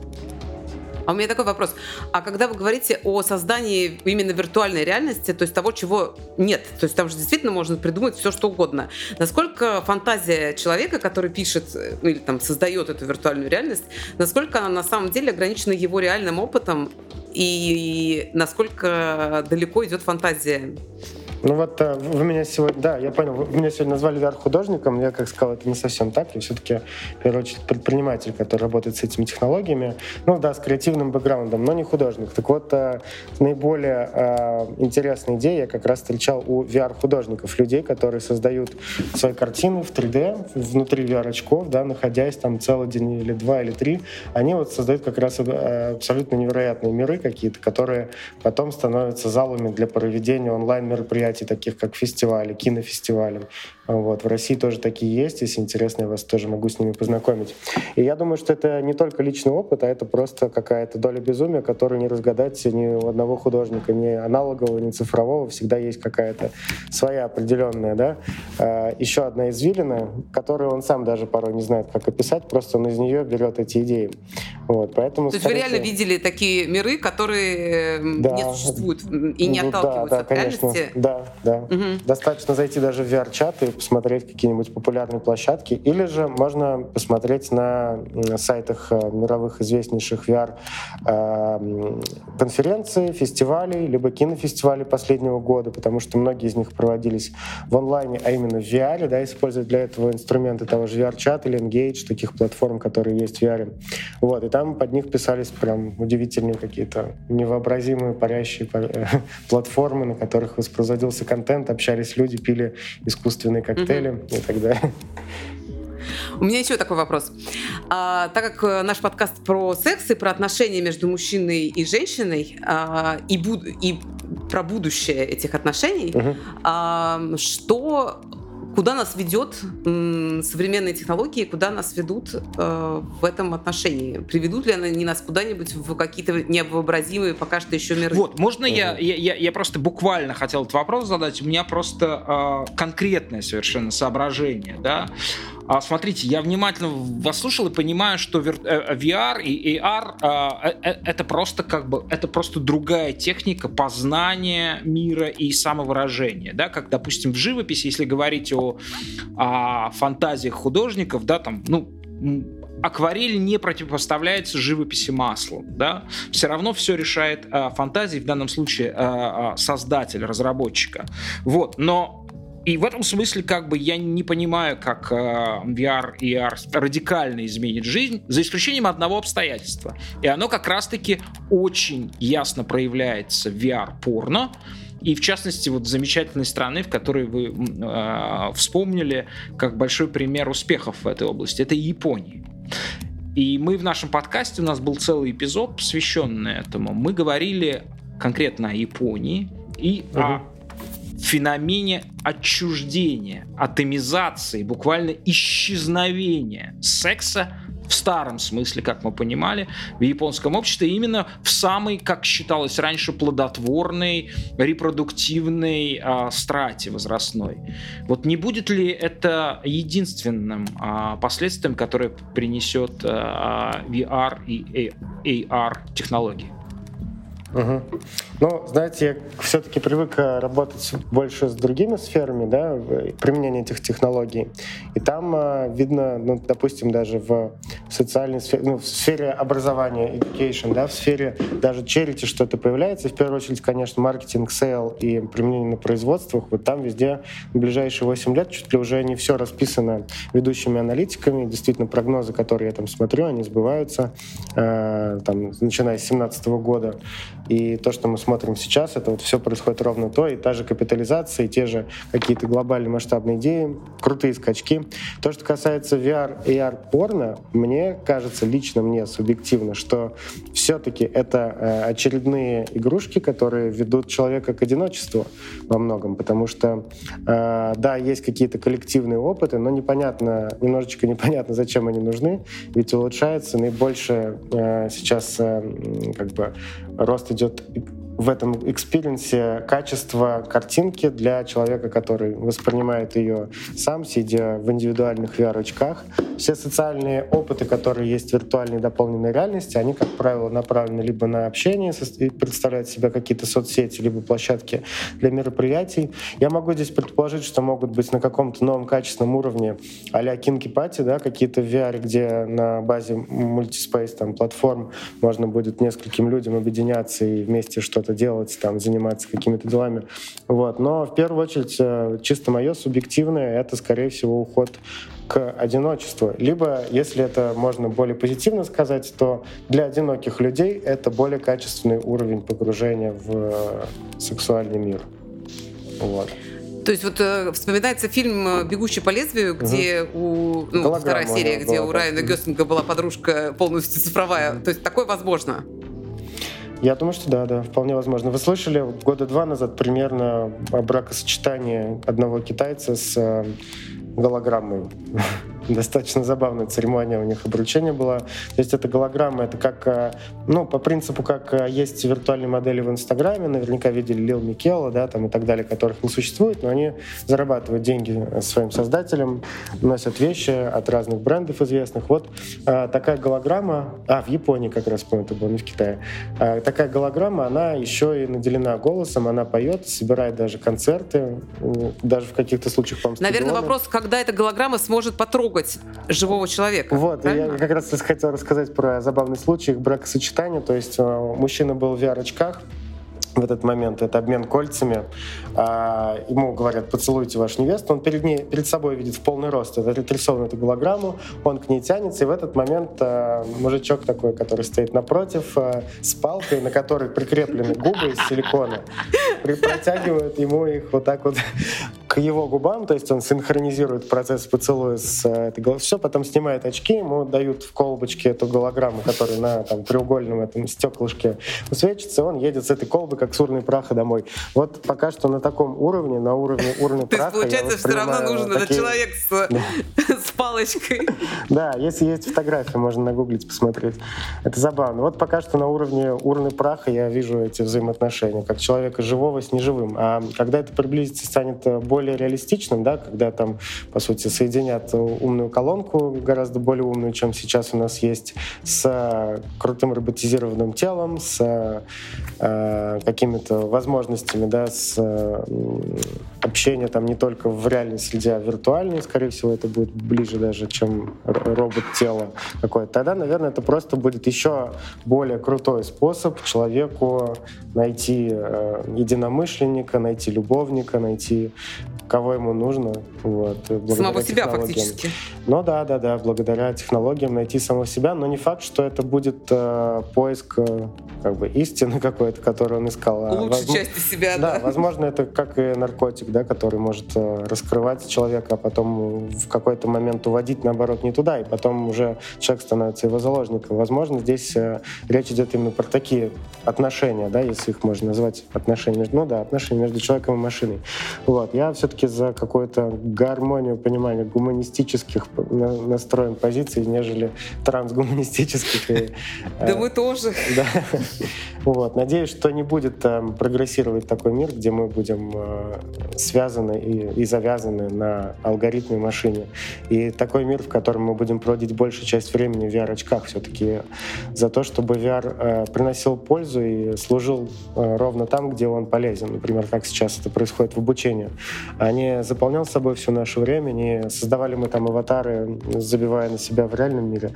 Speaker 6: А у меня такой вопрос. А когда вы говорите о создании именно виртуальной реальности, то есть того, чего нет, то есть там же действительно можно придумать все, что угодно. Насколько фантазия человека, который пишет ну, или там создает эту виртуальную реальность, насколько она на самом деле ограничена его реальным опытом и насколько далеко идет фантазия
Speaker 10: ну вот э, вы меня сегодня, да, я понял, вы меня сегодня назвали VR-художником, я как сказал, это не совсем так, я все-таки, в первую очередь, предприниматель, который работает с этими технологиями, ну да, с креативным бэкграундом, но не художник. Так вот, э, наиболее э, интересные идеи я как раз встречал у VR-художников, людей, которые создают свои картины в 3D, внутри VR-очков, да, находясь там целый день или два или три, они вот создают как раз абсолютно невероятные миры какие-то, которые потом становятся залами для проведения онлайн-мероприятий мероприятий, таких как фестивали, кинофестивали. Вот. В России тоже такие есть. Если интересно, я вас тоже могу с ними познакомить. И я думаю, что это не только личный опыт, а это просто какая-то доля безумия, которую не разгадать ни у одного художника, ни аналогового, ни цифрового. Всегда есть какая-то своя определенная, да, а, еще одна извилина, которую он сам даже порой не знает, как описать, просто он из нее берет эти идеи. Вот, поэтому,
Speaker 6: То есть вы реально видели такие миры, которые да, не существуют и не отталкиваются да, да,
Speaker 10: от конечно.
Speaker 6: реальности?
Speaker 10: Да, да. Угу. Достаточно зайти даже в VR-чат и посмотреть какие-нибудь популярные площадки, или же можно посмотреть на сайтах э, мировых известнейших VR-конференций, э, фестивалей, либо кинофестивалей последнего года, потому что многие из них проводились в онлайне, а именно в VR, да, используя для этого инструменты того же VR-чат или Engage, таких платформ, которые есть в VR. Вот, и там под них писались прям удивительные какие-то невообразимые парящие *laughs* платформы, на которых воспроизводился контент, общались люди, пили искусственные коктейли угу. и так далее.
Speaker 6: У меня еще такой вопрос. А, так как э, наш подкаст про секс и про отношения между мужчиной и женщиной а, и, буд и про будущее этих отношений, угу. а, что куда нас ведет современные технологии, куда нас ведут э, в этом отношении? Приведут ли они нас куда-нибудь в какие-то невообразимые пока что еще миры?
Speaker 5: Вот, можно я, я, я просто буквально хотел этот вопрос задать? У меня просто э, конкретное совершенно соображение, да? А, смотрите, я внимательно вас слушал и понимаю, что VR э, и AR а, э, э, это просто как бы это просто другая техника познания мира и самовыражения, да, как, допустим, в живописи, если говорить о, о фантазиях художников, да, там, ну, акварель не противопоставляется живописи маслом, да, все равно все решает э, фантазии, в данном случае э, создатель, разработчика, вот, но и в этом смысле как бы я не понимаю, как э, VR и AR радикально изменит жизнь, за исключением одного обстоятельства. И оно как раз-таки очень ясно проявляется в VR-порно, и в частности вот замечательной страны, в которой вы э, вспомнили как большой пример успехов в этой области, это Япония. И мы в нашем подкасте, у нас был целый эпизод, посвященный этому. Мы говорили конкретно о Японии и угу. о феномене отчуждения, атомизации, буквально исчезновения секса в старом смысле, как мы понимали, в японском обществе, именно в самой, как считалось раньше, плодотворной, репродуктивной э, страте возрастной. Вот не будет ли это единственным э, последствием, которое принесет э, VR и AR технологии?
Speaker 10: Угу. Ну, знаете, я все-таки привык э, работать больше с другими сферами, да, применения этих технологий. И там э, видно, ну, допустим, даже в социальной сфере, ну, в сфере образования, education, да, в сфере даже charity что-то появляется. В первую очередь, конечно, маркетинг, sale и применение на производствах. Вот там везде в ближайшие 8 лет чуть ли уже не все расписано ведущими аналитиками. Действительно, прогнозы, которые я там смотрю, они сбываются, э, там, начиная с 2017 года. И то, что мы смотрим сейчас, это вот все происходит ровно то, и та же капитализация, и те же какие-то глобальные масштабные идеи, крутые скачки. То, что касается VR и AR порно, мне кажется, лично мне субъективно, что все-таки это э, очередные игрушки, которые ведут человека к одиночеству во многом, потому что, э, да, есть какие-то коллективные опыты, но непонятно, немножечко непонятно, зачем они нужны, ведь улучшается наибольше э, сейчас как бы рост идет в этом experience е качество картинки для человека, который воспринимает ее сам, сидя в индивидуальных VR-очках. Все социальные опыты, которые есть в виртуальной дополненной реальности, они, как правило, направлены либо на общение, представляют себя какие-то соцсети, либо площадки для мероприятий. Я могу здесь предположить, что могут быть на каком-то новом качественном уровне а-ля Kinky Party, да, какие-то VR, где на базе мультиспейс там, платформ можно будет нескольким людям объединяться и вместе что-то что-то делать, там, заниматься какими-то делами. Вот. Но в первую очередь, э, чисто мое субъективное, это, скорее всего, уход к одиночеству. Либо, если это можно более позитивно сказать, то для одиноких людей это более качественный уровень погружения в э, сексуальный мир. Вот.
Speaker 6: То есть вот э, вспоминается фильм э, «Бегущий по лезвию», где угу. у... Ну, вторая серия, где у Райана Гёслинга была подружка полностью цифровая. То есть такое возможно?
Speaker 10: Я думаю, что да, да, вполне возможно. Вы слышали года два назад примерно о бракосочетании одного китайца с э, голограммой. Достаточно забавная церемония у них обручения была. То есть это голограмма, это как, э, ну, по принципу, как э, есть виртуальные модели в Инстаграме, наверняка видели Лил Микела, да, там и так далее, которых не существует, но они зарабатывают деньги своим создателям, носят вещи от разных брендов известных. Вот такая голограмма, а, в Японии как раз, по-моему, это было, не в Китае, такая голограмма, она еще и наделена голосом, она поет, собирает даже концерты, даже в каких-то случаях, по-моему,
Speaker 6: Наверное, вопрос, когда эта голограмма сможет потрогать трогать живого человека.
Speaker 10: Вот, правильно? я как раз хотел рассказать про забавный случай бракосочетания. То есть э, мужчина был в VR-очках, в этот момент, это обмен кольцами. А, ему говорят, поцелуйте вашу невесту, он перед, ней, перед собой видит в полный рост это отрисованную эту голограмму, он к ней тянется, и в этот момент а, мужичок такой, который стоит напротив, а, с палкой, на которой прикреплены губы из силикона, протягивает ему их вот так вот к его губам, то есть он синхронизирует процесс поцелуя с этой головой. Все, потом снимает очки, ему дают в колбочке эту голограмму, которая на там, треугольном этом стеклышке высвечивается, он едет с этой колбы как с урной праха домой. Вот пока что на таком уровне, на уровне урны праха.
Speaker 6: То есть, получается, все равно нужен этот человек *laughs* с палочкой.
Speaker 10: Да, если есть фотография, можно нагуглить, посмотреть. Это забавно. Вот пока что на уровне урны праха я вижу эти взаимоотношения, как человека живого с неживым. А когда это приблизится, станет более реалистичным, да, когда там, по сути, соединят умную колонку, гораздо более умную, чем сейчас у нас есть, с крутым роботизированным телом, с э, какими-то возможностями, да, с общения там не только в реальной среде, а виртуальной, скорее всего, это будет ближе даже, чем робот-тело какое-то. Тогда, наверное, это просто будет еще более крутой способ человеку найти э, единомышленника, найти любовника, найти кого ему нужно. Вот,
Speaker 6: Самого себя фактически.
Speaker 10: Ну да, да, да, благодаря технологиям найти самого себя, но не факт, что это будет э, поиск э, как бы истины какой-то, которую он искал.
Speaker 6: А Лучшей возможно, части себя,
Speaker 10: да. Да, возможно, это как и наркотик, да, который может э, раскрывать человека, а потом в какой-то момент уводить, наоборот, не туда, и потом уже человек становится его заложником. Возможно, здесь э, речь идет именно про такие отношения, да, если их можно назвать отношения между, ну да, отношения между человеком и машиной. Вот, я все-таки за какую-то гармонию, понимание гуманистических настроен позиций, нежели трансгуманистических. *laughs*
Speaker 6: Да мы тоже. *laughs*
Speaker 10: Вот. Надеюсь, что не будет прогрессировать такой мир, где мы будем э, связаны и, и завязаны на алгоритме машине. И такой мир, в котором мы будем проводить большую часть времени в VR-очках все-таки за то, чтобы VR э, приносил пользу и служил э, ровно там, где он полезен. Например, как сейчас это происходит в обучении. А не заполнял собой все наше время, не создавали мы там аватары, забивая на себя в реальном мире.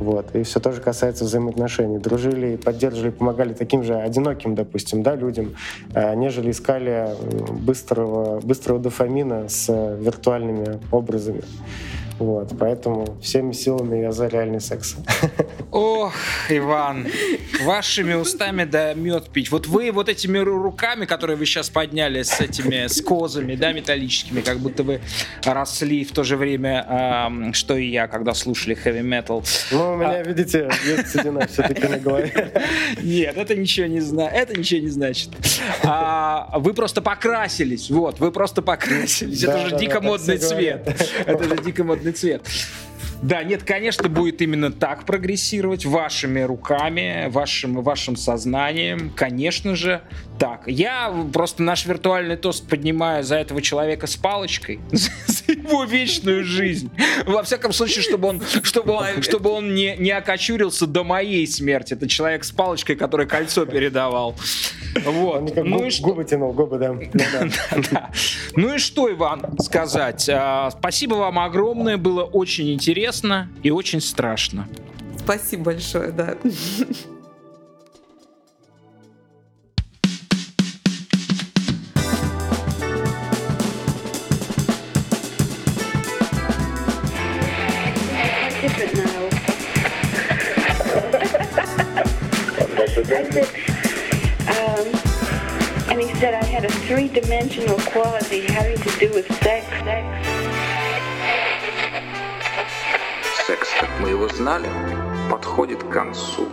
Speaker 10: Вот. И все тоже касается взаимоотношений. Дружили, поддерживали, помогали таким же одиноким, допустим, да, людям, э, нежели искали быстрого, быстрого дофамина с виртуальными образами. Вот, поэтому всеми силами я за реальный секс. *laughs*
Speaker 5: Ох, Иван, вашими устами да мед пить. Вот вы вот этими руками, которые вы сейчас подняли с этими с козами, да, металлическими, как будто вы росли в то же время, эм, что и я, когда слушали heavy metal.
Speaker 10: Ну, у меня, а... видите, есть седина все-таки на голове.
Speaker 5: Нет, это ничего не знает, это ничего не значит. А, вы просто покрасились, вот, вы просто покрасились. Да, это же да, дико да, модный цвет. Это же дико модный цвет. Да, нет, конечно, будет именно так прогрессировать вашими руками, вашим, вашим сознанием, конечно же, так. Я просто наш виртуальный тост поднимаю за этого человека с палочкой, *laughs* за его вечную жизнь. Во всяком случае, чтобы он, чтобы он, чтобы он не, не окочурился до моей смерти. Это человек с палочкой, который кольцо передавал. Вот.
Speaker 10: ну и что? Губы тянул, губы, *laughs* да.
Speaker 5: Ну и что, Иван, сказать? А, спасибо вам огромное, было очень интересно и очень страшно.
Speaker 6: Спасибо большое, да. *laughs*
Speaker 3: said I had a three-dimensional quality having to do with sex.
Speaker 4: Секс, как мы его знали, подходит к концу.